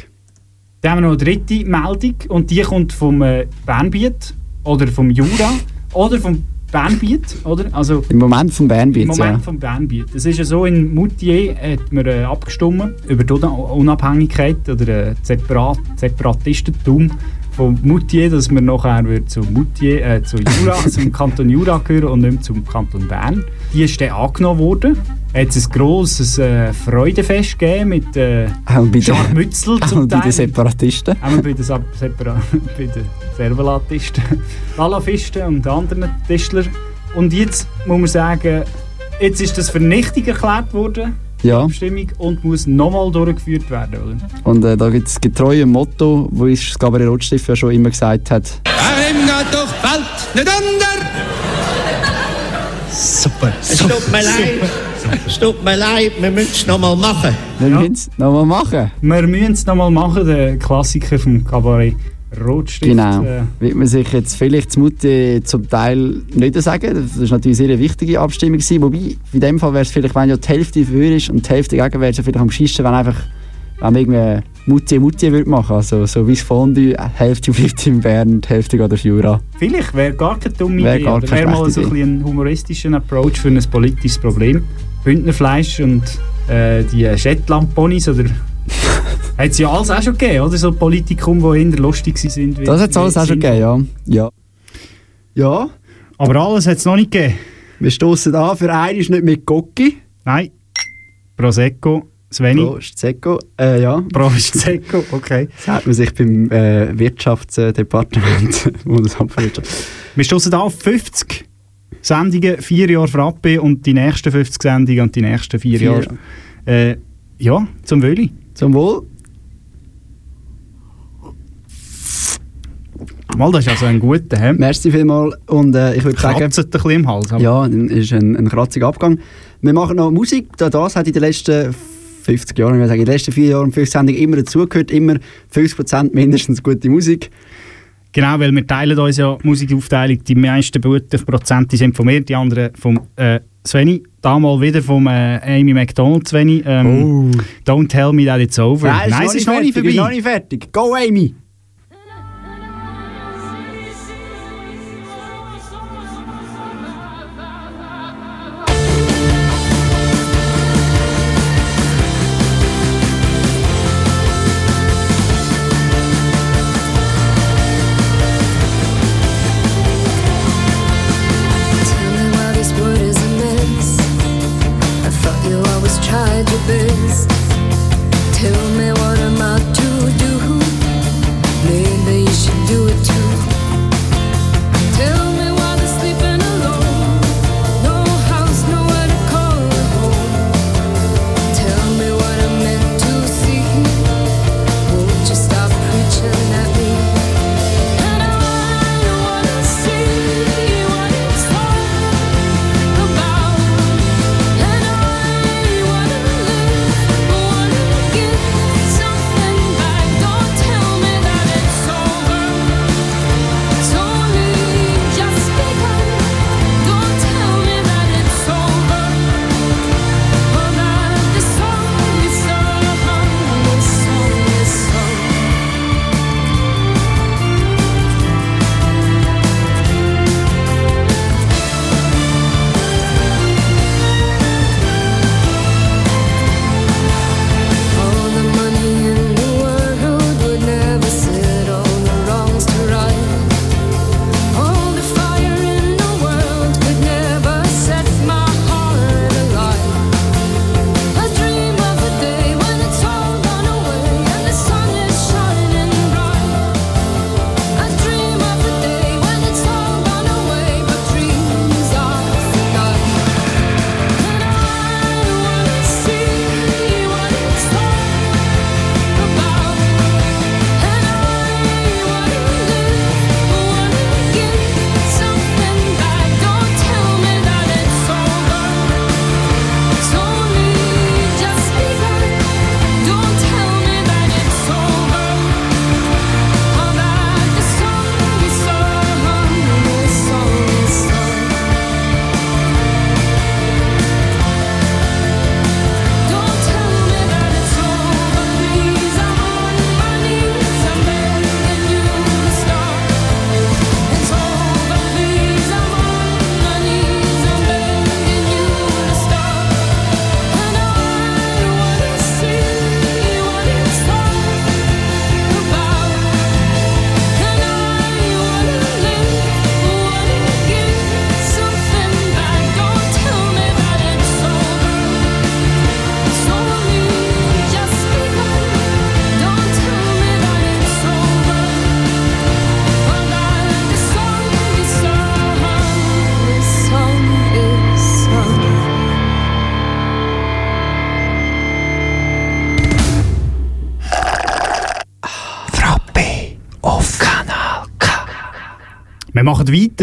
Dann haben wir noch eine dritte Meldung und die kommt vom äh, Bernbiet oder vom Jura oder vom Bernbiet, oder? Also Im Moment vom Bernbiet, Im Moment ja. vom Bernbiet. Das ist ja so, in Moutier hat man äh, abgestimmt über die Una- Unabhängigkeit oder äh, Separat Separatistentum von Moutier, dass man nachher zu Moutier, äh, zu Jura, zum Kanton Jura gehören und nicht zum Kanton Bern. Die ist dann angenommen worden. Hat es ein grosses äh, Freudefest gegeben mit äh, Auch bei den- Scharmützel zum bei den Teil. Separatisten. Auch bei den, Sep- Separa bei den Servalatisten, Lalafisten und anderen Tischler. Und jetzt muss man sagen, jetzt ist das für nichtig erklärt worden, die Ja. Abstimmung, und muss nochmal durchgeführt werden. Oder? Und äh, da gibt es getreu ein Motto, wo ist das Gabriel Rotstift ja schon immer gesagt hat. Ihm geht doch Welt nicht unter. Super. Es tut mir leid. Es tut mir leid, wir müssen es nochmal machen. Wir müssen es nochmal machen. Wir müssen es nochmal machen, der Klassiker vom Cabaret Rotstift. Genau. Äh, Wird man sich jetzt vielleicht zu Mutti zum Teil nicht sagen. Das ist natürlich eine sehr wichtige Abstimmung gewesen. Wobei, in dem Fall wäre es vielleicht, wenn ja die Hälfte für ist und die Hälfte gegen wäre es ja vielleicht am geschissen, wenn einfach wenn man irgendwie Mutti Mutti würde machen. Also so wie das Fondue, die Hälfte bleibt in Bern, die Hälfte geht auf Jura. Vielleicht wäre gar keine dumme Wäre Idee. wäre mal so schlechte ein, humoristischer Approach für ein politisches Problem. Bündnerfleisch und äh, die Shetland-Ponys oder... hat es ja alles auch schon gegeben, oder? So Politikum, die eher lustig sind. Das hat es alles auch schon gegeben, ja. Ja. Ja. Aber alles hat es noch nicht gegeben. Wir stoßen an, für einen ist nicht mit Gocki. Nein. Prosecco, Sveni. Prost, Zecco. Äh, ja. Prost, Zecco, okay. Das hat man sich beim äh, Wirtschaftsdepartement Bundesamt für Wirtschaft. Wir stoßen auf 50 Sendungen, vier Jahre Frappe und die nächsten 50 Sendungen und die nächsten vier, Vier. Jahre. Äh, ja, zum Wöli. Zum Wohl. Mal, das ist also ein guter, hä? Merci vielmals und äh, ich würde sagen... Kratzt ein bisschen im Hals. aber- Ja, dann ist ein, ein kratziger Abgang. Wir machen noch Musik. Da Das hat in den letzten 50 Jahren, ich sagen, in den letzten vier Jahren 50 Sendungen immer dazugehört. Immer 50% mindestens gute Musik. Genau, weil wir teilen uns ja Musikaufteilung. Die meisten guten Prozente sind von mir, die anderen vom äh, Sveni. Damals wieder vom äh, Amy McDonald, Sveni. Ähm, Don't tell me that it's over. Nein, Nein, es ist noch nicht fertig, noch vorbei. nicht fertig. Go, Amy!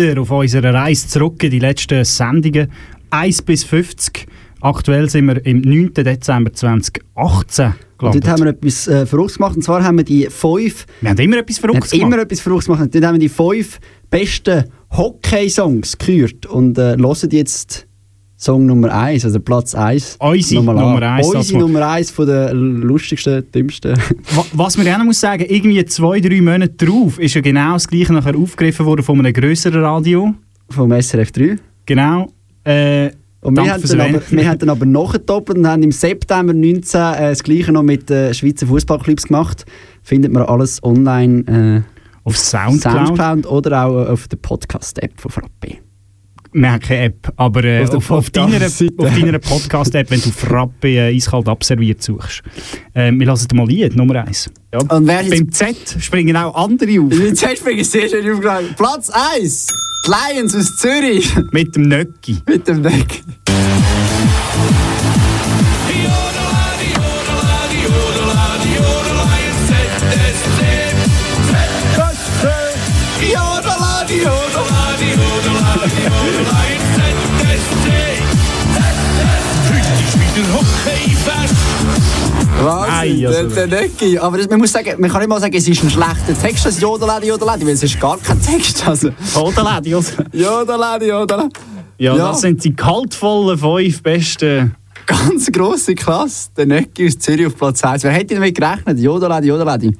Weiter auf unserer Reise zurück in die letzten Sendungen. 1 bis 50. Aktuell sind wir im 9. Dezember 2018. Und dort haben wir etwas äh, Verrücktes gemacht. Und zwar haben wir die fünf. Wir haben immer etwas Verrücktes gemacht. immer etwas Verrücktes gemacht. Dort haben wir die fünf besten Hockey-Songs gehört. Und äh, hören jetzt Song Nummer 1, also Platz 1. Unsere Nummer eins, sag's Unsere mal. Nummer 1 von der lustigsten, dümmsten. Wa- Was man noch muss sagen, irgendwie zwei, drei Monate drauf ist ja genau das gleiche nachher aufgegriffen worden von einem grösseren Radio. Vom SRF 3. Genau. Äh, Und wir haben, dann aber, wir haben dann aber nachgetoppelt und haben im September 19 äh, das Gleiche noch mit äh, Schweizer Fußballclubs gemacht. Findet man alles online äh, auf Soundcloud. Soundcloud oder auch auf der Podcast-App von Frappe. Wir haben keine App, aber äh, Auf auf, auf, deiner, auf deiner Podcast-App, wenn du Frappe äh, eiskalt abserviert suchst. Äh, wir lassen dir mal Lied, Nummer 1. Ja. Und wer Beim Z springen auch andere auf. Jetzt hast du sehr schön aufgegangen. Platz 1. Die Lions aus Zürich. Mit dem Nöcki. Mit dem Nöcki. Also- der, der Nöcki. Aber das, man muss sagen, man kann nicht mal sagen, es ist ein schlechter Text, das Jodeladi, Jodeladi, weil es ist gar kein Text. Also. Jodeladi, Jodeladi, Jodeladi. Ja, Ja. das sind die kaltvollen fünf besten. Ganz grosse Klasse. Der Nöcki aus Zürich auf Platz 1. Wer hätte damit gerechnet? Jodeladi, Jodeladi.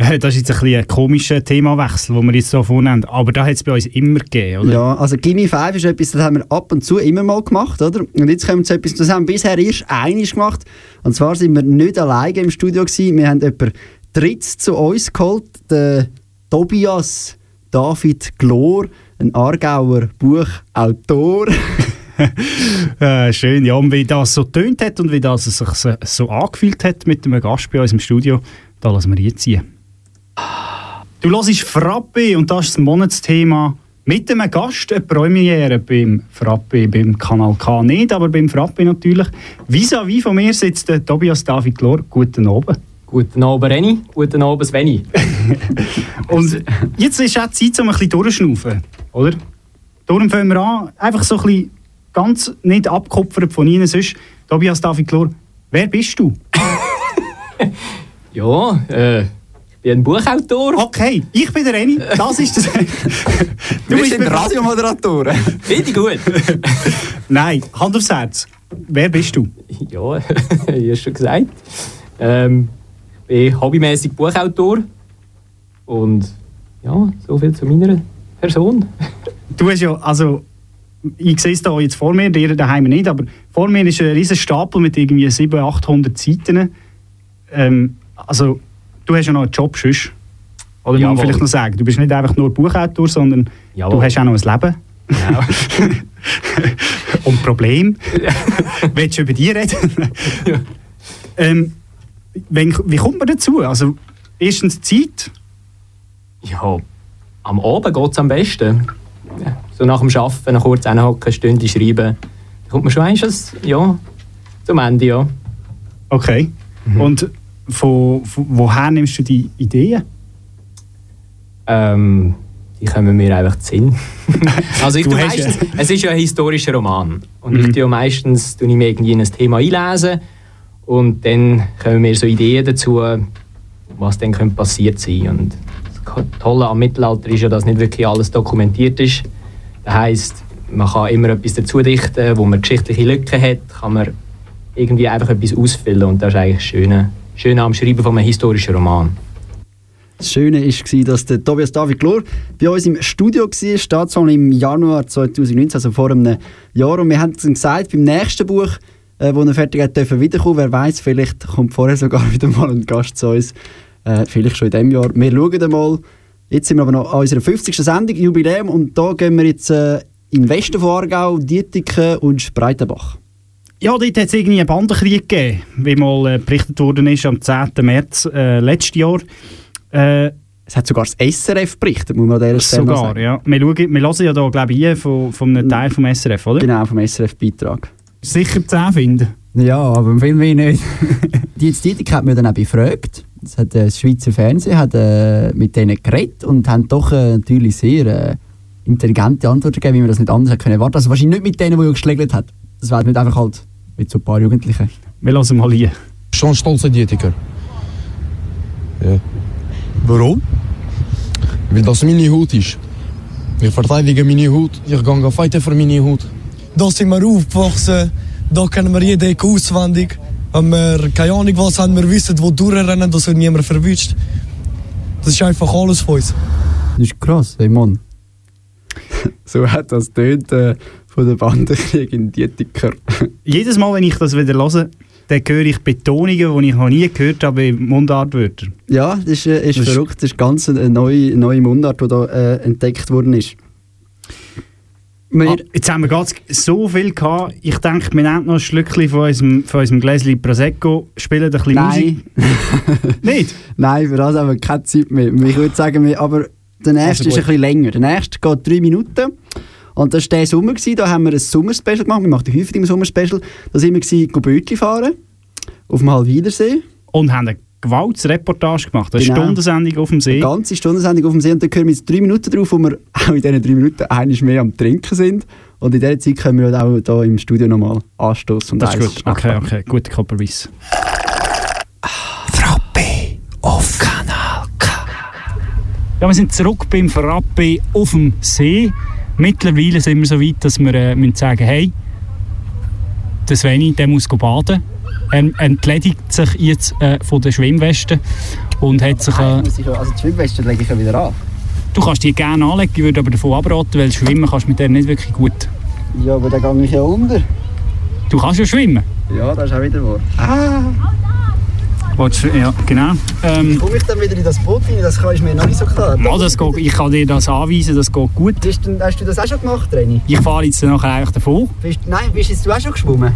Das ist jetzt ein, bisschen ein komischer Themawechsel, den wir jetzt so vornehmen. Aber da hat es bei uns immer gegeben, oder? Ja, also Gimme 5 ist etwas, das haben wir ab und zu immer mal gemacht, oder? Und jetzt kommen wir zu etwas, das haben wir bisher erst einig gemacht. Und zwar sind wir nicht alleine im Studio gewesen. Wir haben jemanden Dritts zu uns geholt, den Tobias David Glor, ein Aargauer Buchautor. Äh, schön, ja. Und wie das so tönt hat und wie das sich so, so angefühlt hat mit einem Gast bei uns im Studio, da lassen wir jetzt ziehen. Du hörst Frappe und das ist das Monatsthema mit einem Gast, eine Premiere beim Frappe, beim Kanal K nicht, aber beim Frappe natürlich. Vis-à-vis von mir sitzt der Tobias David Glor. Guten Abend. Guten Abend, Reni. Guten Abend, Sveni. Und jetzt ist auch Zeit, um ein bisschen durchzuschnaufen, oder? Darum fangen wir an, einfach so ein bisschen ganz nicht abkupfert von Ihnen sonst. Tobias David Glor, wer bist du? Ja, äh, bin ein Buchautor. Okay, ich bin der Reni, das ist das. Wir bist sind bei- Radiomoderatoren. Finde ich gut. Nein, Hand aufs Herz. Wer bist du? Ja, ich hast schon gesagt. Ähm, ich bin hobbymäßig Buchautor. Und ja, so viel zu meiner Person. Du hast ja, also, ich sehe es da jetzt vor mir, dir daheim nicht, aber vor mir ist ein riesen Stapel mit irgendwie 700, 800 Seiten. Ähm, also, du hast ja noch einen Job sonst. Oder muss man Jawohl. vielleicht noch sagen, du bist nicht einfach nur Buchautor, sondern du Jawohl. hast auch noch ein Leben. Und Problem. Willst du über die reden? ähm, wenn, wie kommt man dazu? Also, erstens Zeit. Ja, am Abend geht es am besten. Ja, So nach dem Arbeiten, noch kurz hinhocken, eine Stunde schreiben. Da kommt man schon eins, ja, zum Ende, ja. Okay. Und von, von, woher nimmst du die Ideen? Ähm, die kommen mir einfach zu Sinn. also ich ja- meistens, es ist ja ein historischer Roman. Und Mhm. ich tue meistens tue ich mir irgendwie in ein Thema einlesen und dann kommen mir so Ideen dazu, was dann könnte passiert sein. Und das Tolle am Mittelalter ist ja, dass nicht wirklich alles dokumentiert ist. Das heisst, man kann immer etwas dazu dichten, wo man geschichtliche Lücken hat, kann man irgendwie einfach etwas ausfüllen und das ist eigentlich das Schöne am Schreiben von einem historischen Roman. Das Schöne war, dass der Tobias David Glor bei uns im Studio war, zwar im Januar 2019, also vor einem Jahr. Und wir haben ihm gesagt, beim nächsten Buch, äh, wo er fertig hat, dürfen wiederkommen. Wer weiß, vielleicht kommt vorher sogar wieder mal ein Gast zu uns. Äh, vielleicht schon in diesem Jahr. Wir schauen mal. Jetzt sind wir aber noch an unserer 50. Sendung, Jubiläum. Und da gehen wir jetzt äh, in den Westen von Aargau, Dietiken und Spreitenbach. Ja, dort hat es irgendwie einen Bandenkrieg gegeben, wie mal äh, berichtet worden ist am 10. März äh, letztes Jahr. Äh, es hat sogar das SRF berichtet, muss man an dieser Stelle Sogar, sagen. ja. Wir, schauen, wir hören ja da, glaube ich, von, von einem Teil vom SRF, oder? Genau, vom SRF-Beitrag. Sicher 10 finden. Ja, aber viel mehr nicht. die Zeitung hat mir dann auch befragt. Das, hat, äh, das Schweizer Fernsehen hat äh, mit denen geredet und haben doch äh, natürlich sehr äh, intelligente Antworten gegeben, wie man das nicht anders hätte können erwarten. Also wahrscheinlich nicht mit denen, die geschlägelt hat. das wäre nicht einfach halt mit so ein paar Jugendlichen. Wir lassen mal hier. Schon stolzer Dietiker. Ja. Warum? Weil das meine Haut ist. Ich verteidige meine Haut, ich gehe fighten für meine Haut. Da sind wir aufgewachsen, da kennen wir jede Ecke auswendig. Wenn wir keine Ahnung was haben, wir wissen, wo durchrennen, dass wir niemand verwischt. Das ist einfach alles von uns. Das ist krass, hey Mann. so hat das tönt äh, von der Bandenkrieg in Dietiker. Jedes Mal, wenn ich das wieder höre, dann höre ich Betonungen, die ich noch nie gehört habe in Mundartwörtern. Ja, das ist, äh, ist Das verrückt. Das ist ganz eine neue, neue Mundart, die da äh, entdeckt worden ist. Ah, jetzt haben wir ganz so viel gehabt. Ich denke, wir nehmen noch ein Schlückchen von unserem, von unserem Gläschen Prosecco, spielen ein bisschen Nein. Musik. Nicht? Nein, für das haben wir keine Zeit mehr. Ich würde sagen, wir, aber der nächste Also ist ein bisschen länger. Der nächste geht drei Minuten. Und das war der Sommer. Gewesen. Da haben wir ein Sommerspecial gemacht. Wir machen häufig im Sommerspecial. Da sind wir gewesen, go Bötli fahren. Auf dem Halwilersee. Und haben eine Gewaltsreportage gemacht. Eine Genau. Stundensendung auf dem See. Eine ganze Stundensendung auf dem See. Und dann hören wir jetzt drei Minuten drauf, wo wir auch in diesen drei Minuten einiges mehr am Trinken sind. Und in dieser Zeit können wir auch hier im Studio nochmal anstoßen. und Das ist gut. Okay, schnappen. okay. Guter Kompromiss. Auf Kanal Ja, wir sind zurück beim Frappe auf dem See. Mittlerweile sind wir so weit, dass wir äh, müssen sagen, hey, der Sveni, der muss go baden. Er entledigt sich jetzt äh, von der Schwimmweste und hat sich... Äh, Also die Schwimmweste lege ich ja wieder an. du kannst die gerne anlegen, ich würde aber davon abraten, weil schwimmen kannst du mit der nicht wirklich gut. Ja, aber dann gehe ich ja unter. Du kannst ja schwimmen. Ja, das ist auch wieder wahr. Ah! Willst du- Ja, genau. Ähm, Komme ich dann wieder in das Boot rein? Das kann ich mir noch nicht so klar. ja, das geht, ich kann dir das anweisen, das geht gut. Bist du, hast du das auch schon gemacht, Reni? Ich fahre jetzt nachher eigentlich davon. Bist, nein, bist jetzt du auch schon geschwommen?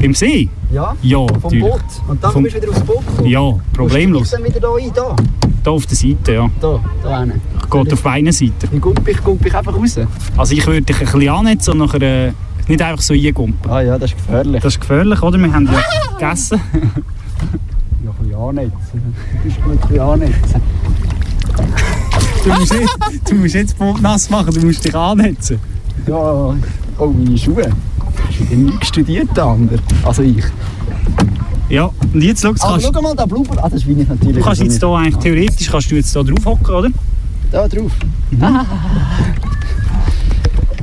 Beim See? Ja? Ja, Vom natürlich. Boot? Und dann Vom- bist du wieder aufs Boot gekommen? Ja, problemlos. Du dann wieder da ein? Da? Da auf der Seite, ja. Da, da hinten. Geht auf beiden Seiten. Wie gump ich, gump ich einfach raus? Also ich würde dich ein bisschen annetzen und nachher äh, nicht einfach so eingumpen. Ah ja, das ist gefährlich. Das ist gefährlich, oder? Wir haben ja gegessen. Ja, ein bisschen annetzen. Du gut ein bisschen annetzen. Du musst, nicht, du musst jetzt Boot nass machen, du musst dich annetzen. Ja, oh, meine Schuhe. Hast du denn nicht studiert, der andere? Also ich. Ja, und jetzt schau, Aber kannst, schau mal, da Blubber. Ah, das will ich natürlich. du kannst also jetzt hier eigentlich theoretisch kannst du jetzt da drauf hocken, oder? Da drauf.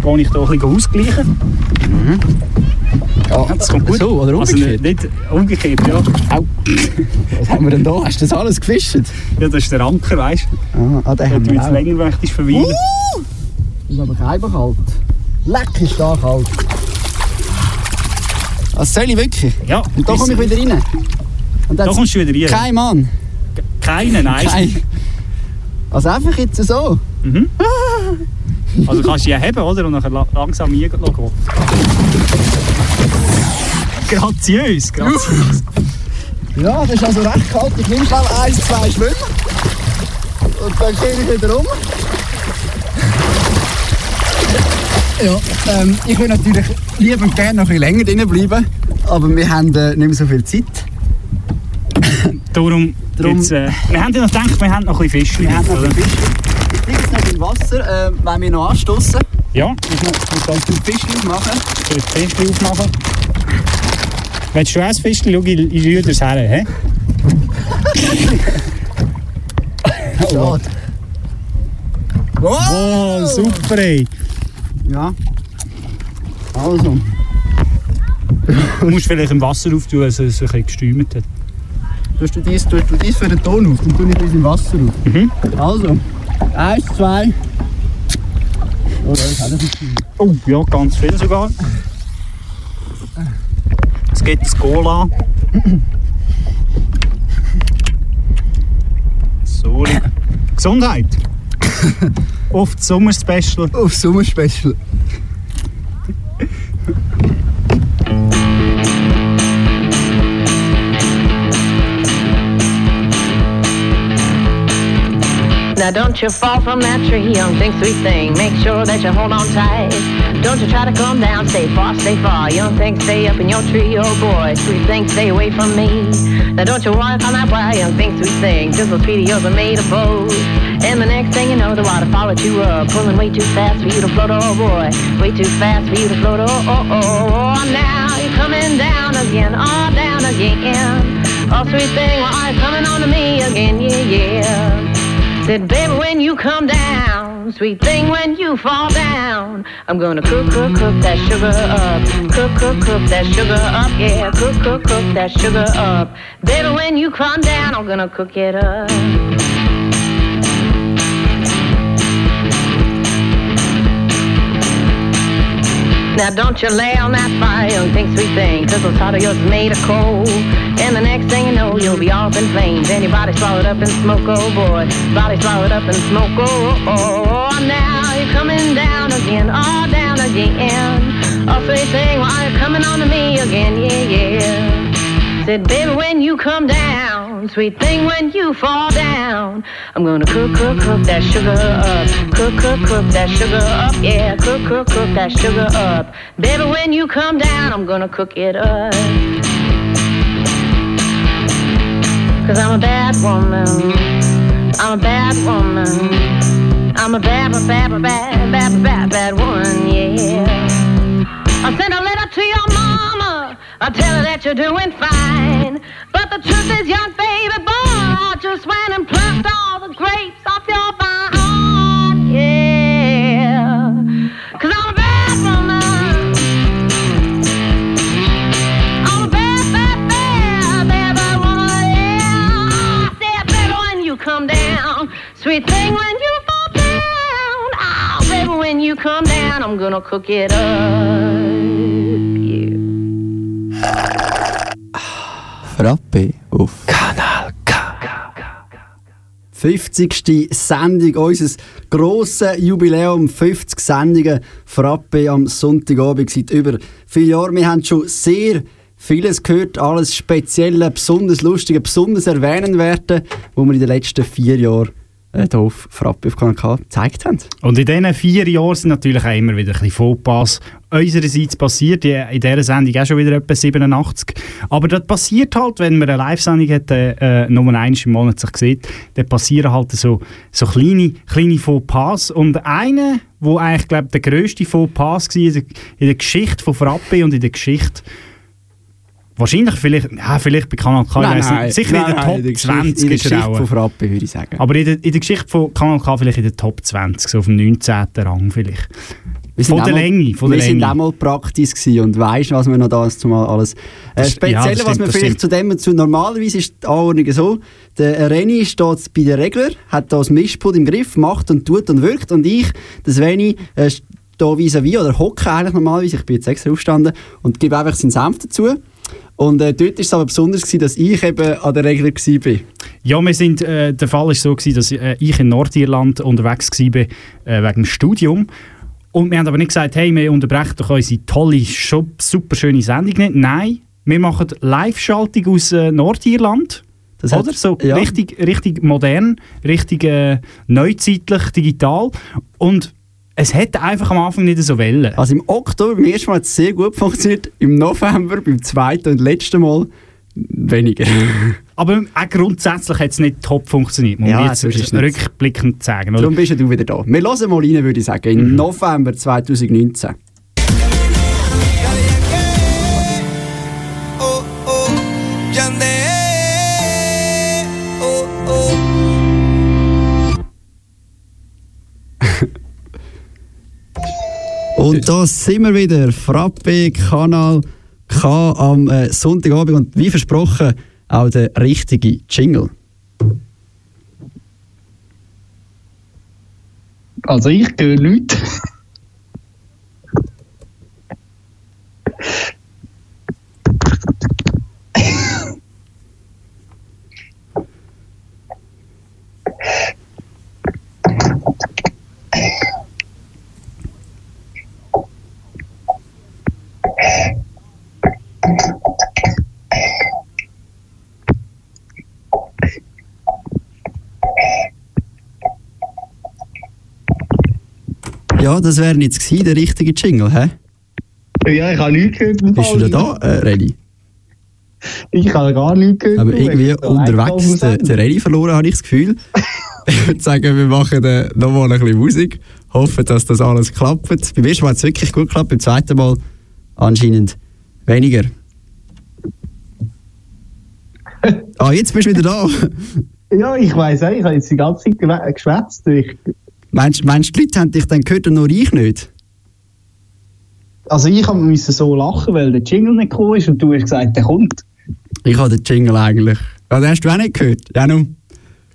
Gehe ich hier ein bisschen ausgleichen. Ja, Das kommt gut. So, oder Also umgekehrt? nicht, nicht umgekehrt, ja. Au. Was haben wir denn da? Hast du das alles gefischt? Ja, das ist der Anker, weißt du? Ah, ah den haben du wir jetzt länger möchtest verweilen. Uh! Ist aber kein kalt. Leck ist da kalt. Was soll ich wirklich? Ja. Und da komme ich wieder rein. Und Da kommst du wieder rein. Kein Mann. Keinen, nein. Kein. Also einfach jetzt so. Mhm. Also kannst du die heben, oder? Und dann la- langsam reingehen. Graziös, graziös. Ja, das ist also recht kalt. Ich nehme schnell eins, zwei Schwimmen. Und dann gehe ich wieder um. Ja, ähm, ich will natürlich lieber und gerne noch ein bisschen länger drinnen bleiben. Aber wir haben äh, nicht mehr so viel Zeit. Darum, Darum- Jetzt, äh, wir haben ja noch gedacht, wir haben noch ein bisschen Fisch. Wir haben noch ein bisschen Fisch. Wasser, äh, wenn wir noch anstoßen. Ja. Ich muss noch ein Fisch machen. Soll ich das Fischchen aufmachen? Willst du auch ein Fischchen? Schau, ich, ich rühre das her. He? Oh. Oh, super, ey. Ja. Also. Du musst vielleicht im Wasser auftun, dass es ein bisschen gestürmt hat. Tust du dies, tust du dies für den Ton auf, dann tue ich das im Wasser auf. Mhm. Also, eins, zwei. Oh, ja, ganz viel sogar. Es geht das Cola. Sorry. Gesundheit. Auf das Sommerspecial. Auf Sommerspecial. Now don't you fall from that tree, young thing, sweet thing. Make sure that you hold on tight. Don't you try to come down, stay far, stay far. Young thing, stay up in your tree, oh boy. Sweet thing, stay away from me. Now don't you walk on that wire, young thing, sweet thing. Just those of yours are made of bows. And the next thing you know, the water followed you up, pulling way too fast for you to float, oh boy. Way too fast for you to float, oh oh oh. oh. Now you're coming down again, oh down again. Oh sweet thing, why you coming on to me again? Yeah yeah. Said, baby, when you come down, sweet thing, when you fall down, I'm gonna cook, cook, cook that sugar up. Cook, cook, cook that sugar up. Yeah, cook, cook, cook that sugar up. Baby, when you come down, I'm gonna cook it up. Don't you lay on that fire, and think sweet thing, cause those heart of yours made of coal. And the next thing you know, you'll be all in flames. And your body swallowed up in smoke, oh boy. Body swallowed up in smoke, oh, oh, oh. Now you're coming down again, all down again. Oh, sweet thing, why you coming on to me again, yeah, yeah. Said, baby, when you come down, sweet thing, when you fall down, I'm gonna cook, cook, cook that sugar up. Cook, cook, cook that sugar up. Yeah, cook, cook, cook that sugar up. Baby, when you come down, I'm gonna cook it up. Cause I'm a bad woman. I'm a bad woman. I'm a bad, bad, bad, bad, bad, bad, bad woman, yeah. I sent a I tell her that you're doing fine. But the truth is, young baby boy, I just went and plucked all the grapes off your vine. Yeah. Cause I'm a bad woman. I'm a bad, bad, bad, bad woman. Yeah. I said, baby, when you come down, sweet thing when you fall down. Oh, baby, when you come down, I'm gonna cook it up. Frappe auf Kanal K. 50. Sendung, unser grosses Jubiläum, 50 Sendungen Frappe am Sonntagabend seit über vier Jahren. Wir haben schon sehr vieles gehört, alles Spezielle, besonders Lustige, besonders erwähnenswerte, was wir in den letzten vier Jahren äh, hier auf Frappe auf Kanal K gezeigt haben. Und in diesen vier Jahren sind natürlich auch immer wieder ein bisschen Fauxpas unsererseits passiert. In dieser Sendung auch schon wieder etwa 87. Aber das passiert halt, wenn man eine Live-Sendung hat, äh, nur einmal im Monat sich sieht, dann passieren halt so, so kleine, kleine Fauxpas. Und einer, wo eigentlich, glaube der grösste Fauxpas war in der, in der Geschichte von Frappe und in der Geschichte Wahrscheinlich, vielleicht, ja, vielleicht bei Kanal K, Nein, nein, sicher nein, in der Top in der Geschichte- 20 in der er Geschichte von Frappe, würde ich sagen. Aber in der, in der Geschichte von Kanal K vielleicht in der Top 20, so auf dem 19. Rang vielleicht. Wir Von der Länge, von der wir sind Länge. auch mal praktisch gewesen und weisst, was wir noch da zumal alles... Äh, Speziell, ja, was stimmt, wir das vielleicht zu dem zu normalerweise ist die Anordnung so, der Reni steht bei den Regler, hat da das Mischpult im Griff, macht und tut und wirkt und ich, das Veni, äh, stehe vis-à-vis oder hocke eigentlich normalerweise, ich bin jetzt extra aufgestanden und gebe einfach seinen Senf dazu. Und äh, dort war es aber besonders, gewesen, dass ich eben an der Regler war. Ja, wir sind, äh, der Fall war so, gewesen, dass äh, ich in Nordirland unterwegs war äh, wegen dem Studium. Und wir haben aber nicht gesagt, hey, wir unterbrechen doch unsere tolle, super schöne Sendung nicht. Nein, wir machen Live-Schaltung aus äh, Nordirland. Das hat- Oder? So ja. richtig, richtig modern, richtig äh, neuzeitlich, digital. Und es hätte einfach am Anfang nicht so wollen. Also im Oktober beim ersten Mal hat es sehr gut funktioniert, im November beim zweiten und letzten Mal weniger. Aber auch grundsätzlich hat es nicht top funktioniert, muss Ja, man jetzt ist rückblickend sagen. Darum bist du wieder da. Wir hören mal rein, würde ich sagen, im November 2019. Und da sind wir wieder, Frappe Kanal K am äh, Sonntagabend und wie versprochen auch der richtige Jingle. Also ich höre nichts. Ja, das wäre jetzt gewesen, der richtige Jingle, hä? Ja, ich habe nichts gehört. Bist du Fall. wieder da, äh, Reni? Ich habe gar nichts gehört. Aber Du irgendwie unterwegs den, den Reni verloren, habe ich das Gefühl. ich würde sagen, wir machen äh, noch mal ein bisschen Musik. Hoffen, dass das alles klappt. Beim ersten Mal hat es wirklich gut geklappt, beim zweiten Mal anscheinend weniger. ah, jetzt bist du wieder da. Ja, ich weiss auch, ich habe jetzt die ganze Zeit geschwätzt. Ich, Meinst meinst du, die Leute haben dich dann gehört und nur ich nicht? also ich musste so lachen, weil der Jingle nicht gekommen ist und du hast gesagt, der kommt. Ich habe den Jingle eigentlich. Ja, den hast du auch nicht gehört. Ja, nun.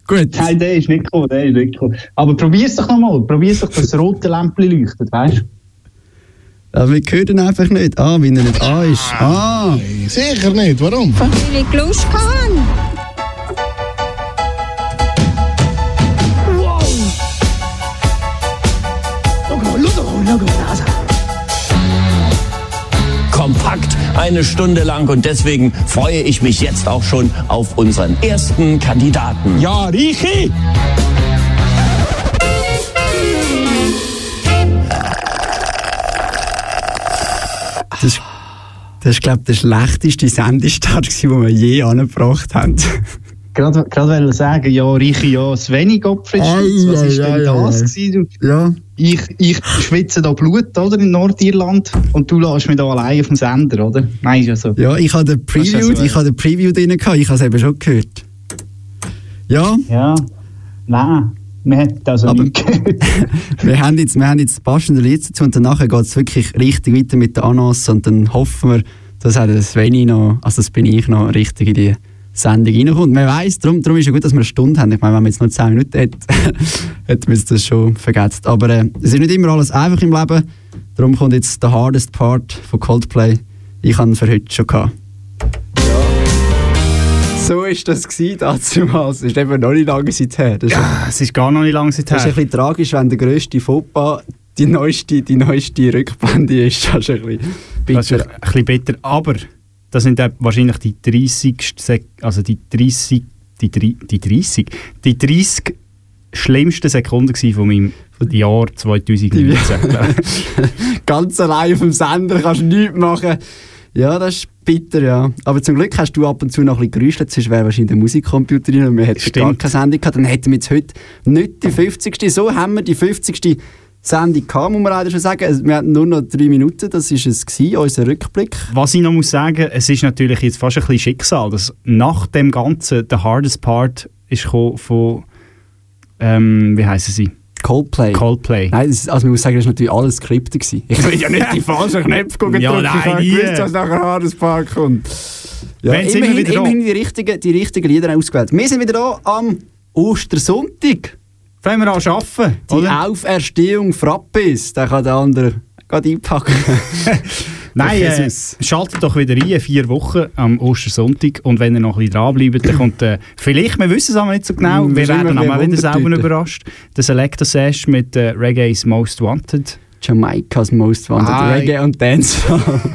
Gut. Nein, der ist nicht gekommen, der ist nicht gekommen. Aber probier's doch nochmal, probier's doch, dass das rote Lämpchen leuchtet, weißt du? Aber wir hören ihn einfach nicht. Ah, wenn er nicht an ist. Ah. Sicher nicht, warum? Weil ich Lust habe. Kompakt eine Stunde lang und deswegen freue ich mich jetzt auch schon auf unseren ersten Kandidaten. Ja, Richi! Das, das ist, glaube ich, der schlechteste Sendestart, den wir je angebracht haben. Gerade, gerade wollte ich sagen, ja, Reiche, ja, Svenny Gottfried Schwitz, was ist denn das gewesen? Ja. Ich, ich schwitze da Blut, oder, in Nordirland und du lässt mich da allein auf dem Sender, oder? Nein, ist ja so. Ja, ich habe den Preview, so, ich habe den Preview drin gehabt, ich habe es eben schon gehört. Ja. Ja. Nein, wir haben also Aber nicht gehört. wir haben jetzt, wir haben jetzt passende Lied dazu und danach geht es wirklich richtig weiter mit der Anas und dann hoffen wir, dass auch der Sveni noch, also das bin ich noch, richtig in die Sendung reinkommt. Man weiss, darum, darum ist ja gut, dass wir eine Stunde haben. Ich meine, wenn man jetzt nur 10 Minuten hätte, hätten wir das schon vergessen. Aber äh, es ist nicht immer alles einfach im Leben. Darum kommt jetzt der hardest Part von Coldplay. Ich habe ihn für heute schon gehabt. So war das gewesen, damals. Es ist eben noch nicht lange Zeit her. Das ist, Ja, es ist gar noch nicht lange Zeit das ist ein bisschen tragisch, wenn der grösste Fauxpas die neueste, die neueste Rückblende ist. Das ist ein bisschen Das ist bitter. ein bisschen bitter. Aber das sind dann wahrscheinlich die 30. Sek also die 30. Die, die 30. Die 30 schlimmsten Sekunden von meinem Jahr 2019. glaub ich. Ganz allein auf dem Sender kannst du nichts machen. Ja, das ist bitter, ja. Aber zum Glück hast du ab und zu noch ein bisschen gerüstet, sonst wäre wahrscheinlich der Musikcomputer drin und wir hätten gar keine Sendung gehabt. Dann hätten wir jetzt heute nicht die 50. So haben wir die 50. Sendung gehabt, muss man leider schon sagen. Wir hatten nur noch drei Minuten, das war es, gewesen, unser Rückblick. Was ich noch muss sagen, es ist natürlich jetzt fast ein bisschen Schicksal, dass nach dem Ganzen der hardest Part ist gekommen von ähm, wie heißen sie? Coldplay. Coldplay. Nein, das ist, also man muss sagen, das war natürlich alles skriptet. gewesen. Ich will ja nicht die falschen Knöpfe gucken Ja, drücken. nein, ich habe gewusst, dass nachher Hades Park kommt. Ja, Wenn sind wir immerhin, immerhin die richtigen, die richtigen Lieder ausgewählt. Wir sind wieder da am Ostersonntag. Fangen wir an zu arbeiten, Die oder? Auferstehung Frappis. Den kann der andere gerade einpacken. Nein, äh, schaltet doch wieder ein, vier Wochen am Ostersonntag. Und wenn ihr noch ein bisschen dranbleibt, dann kommt äh, vielleicht, wir wissen es aber nicht so genau, Mm, wir ist werden aber ein wieder selber überrascht. Der Selector Sash mit äh, Reggae's Most Wanted. Jamaikas Most Wanted Ah, Reggae und Dance.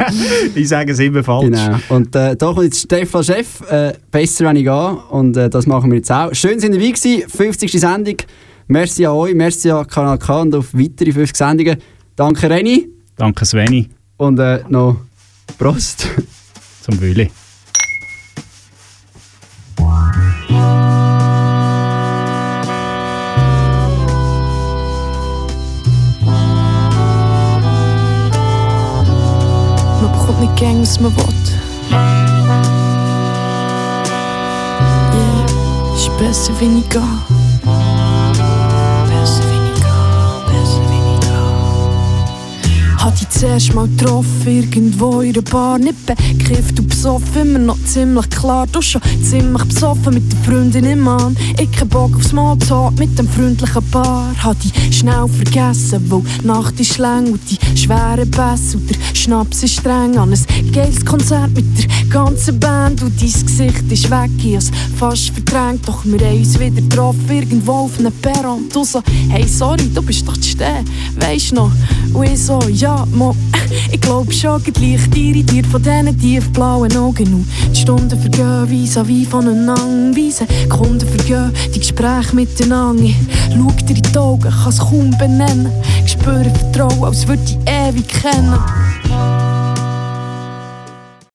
ich sage es immer falsch. Genau. Und äh, da kommt jetzt Stefan Chef. Äh, besser, wenn ich gehe. Und äh, das machen wir jetzt auch. Schön sind ihr dabei gewesen. 50. Sendung. Merci an euch, merci an Kanal K und auf weitere 50 Sendungen. Danke Reni. Danke Sveni. Und äh, noch Prost. Zum bekommt nicht gern, was man will. Yeah, ist besser, wenn ich gehe. Hat dich zuerst mal getroffen, irgendwo in der Bar. Nicht bekifft und besoffen, immer noch ziemlich klar. Du schon ziemlich besoffen mit der Freundin im Mann. Ich kein Bock auf Smalltalk mit dem freundlichen Paar. Hat dich schnell vergessen, die Nacht ist lang und die schweren Pässe und der Schnaps ist streng. An ein geiles Konzert mit der ganzen Band und dein Gesicht ist weg. Ich fast verdrängt, doch wir haben uns wieder getroffen, irgendwo auf einem Perron. Du so, hey sorry, du bist doch zu stehen, weisst noch? Und so, ja, mo, ich glaub schon, geht leicht irritiert von diesen tiefblauen Augen. Und die Stunden vergehen vis à vis voneinander. Wie Kunden vergehen, die Gespräche miteinander. Schau dir in die Augen, kann's kaum benennen. Ich spüre Vertrauen, als würde ich ewig kennen.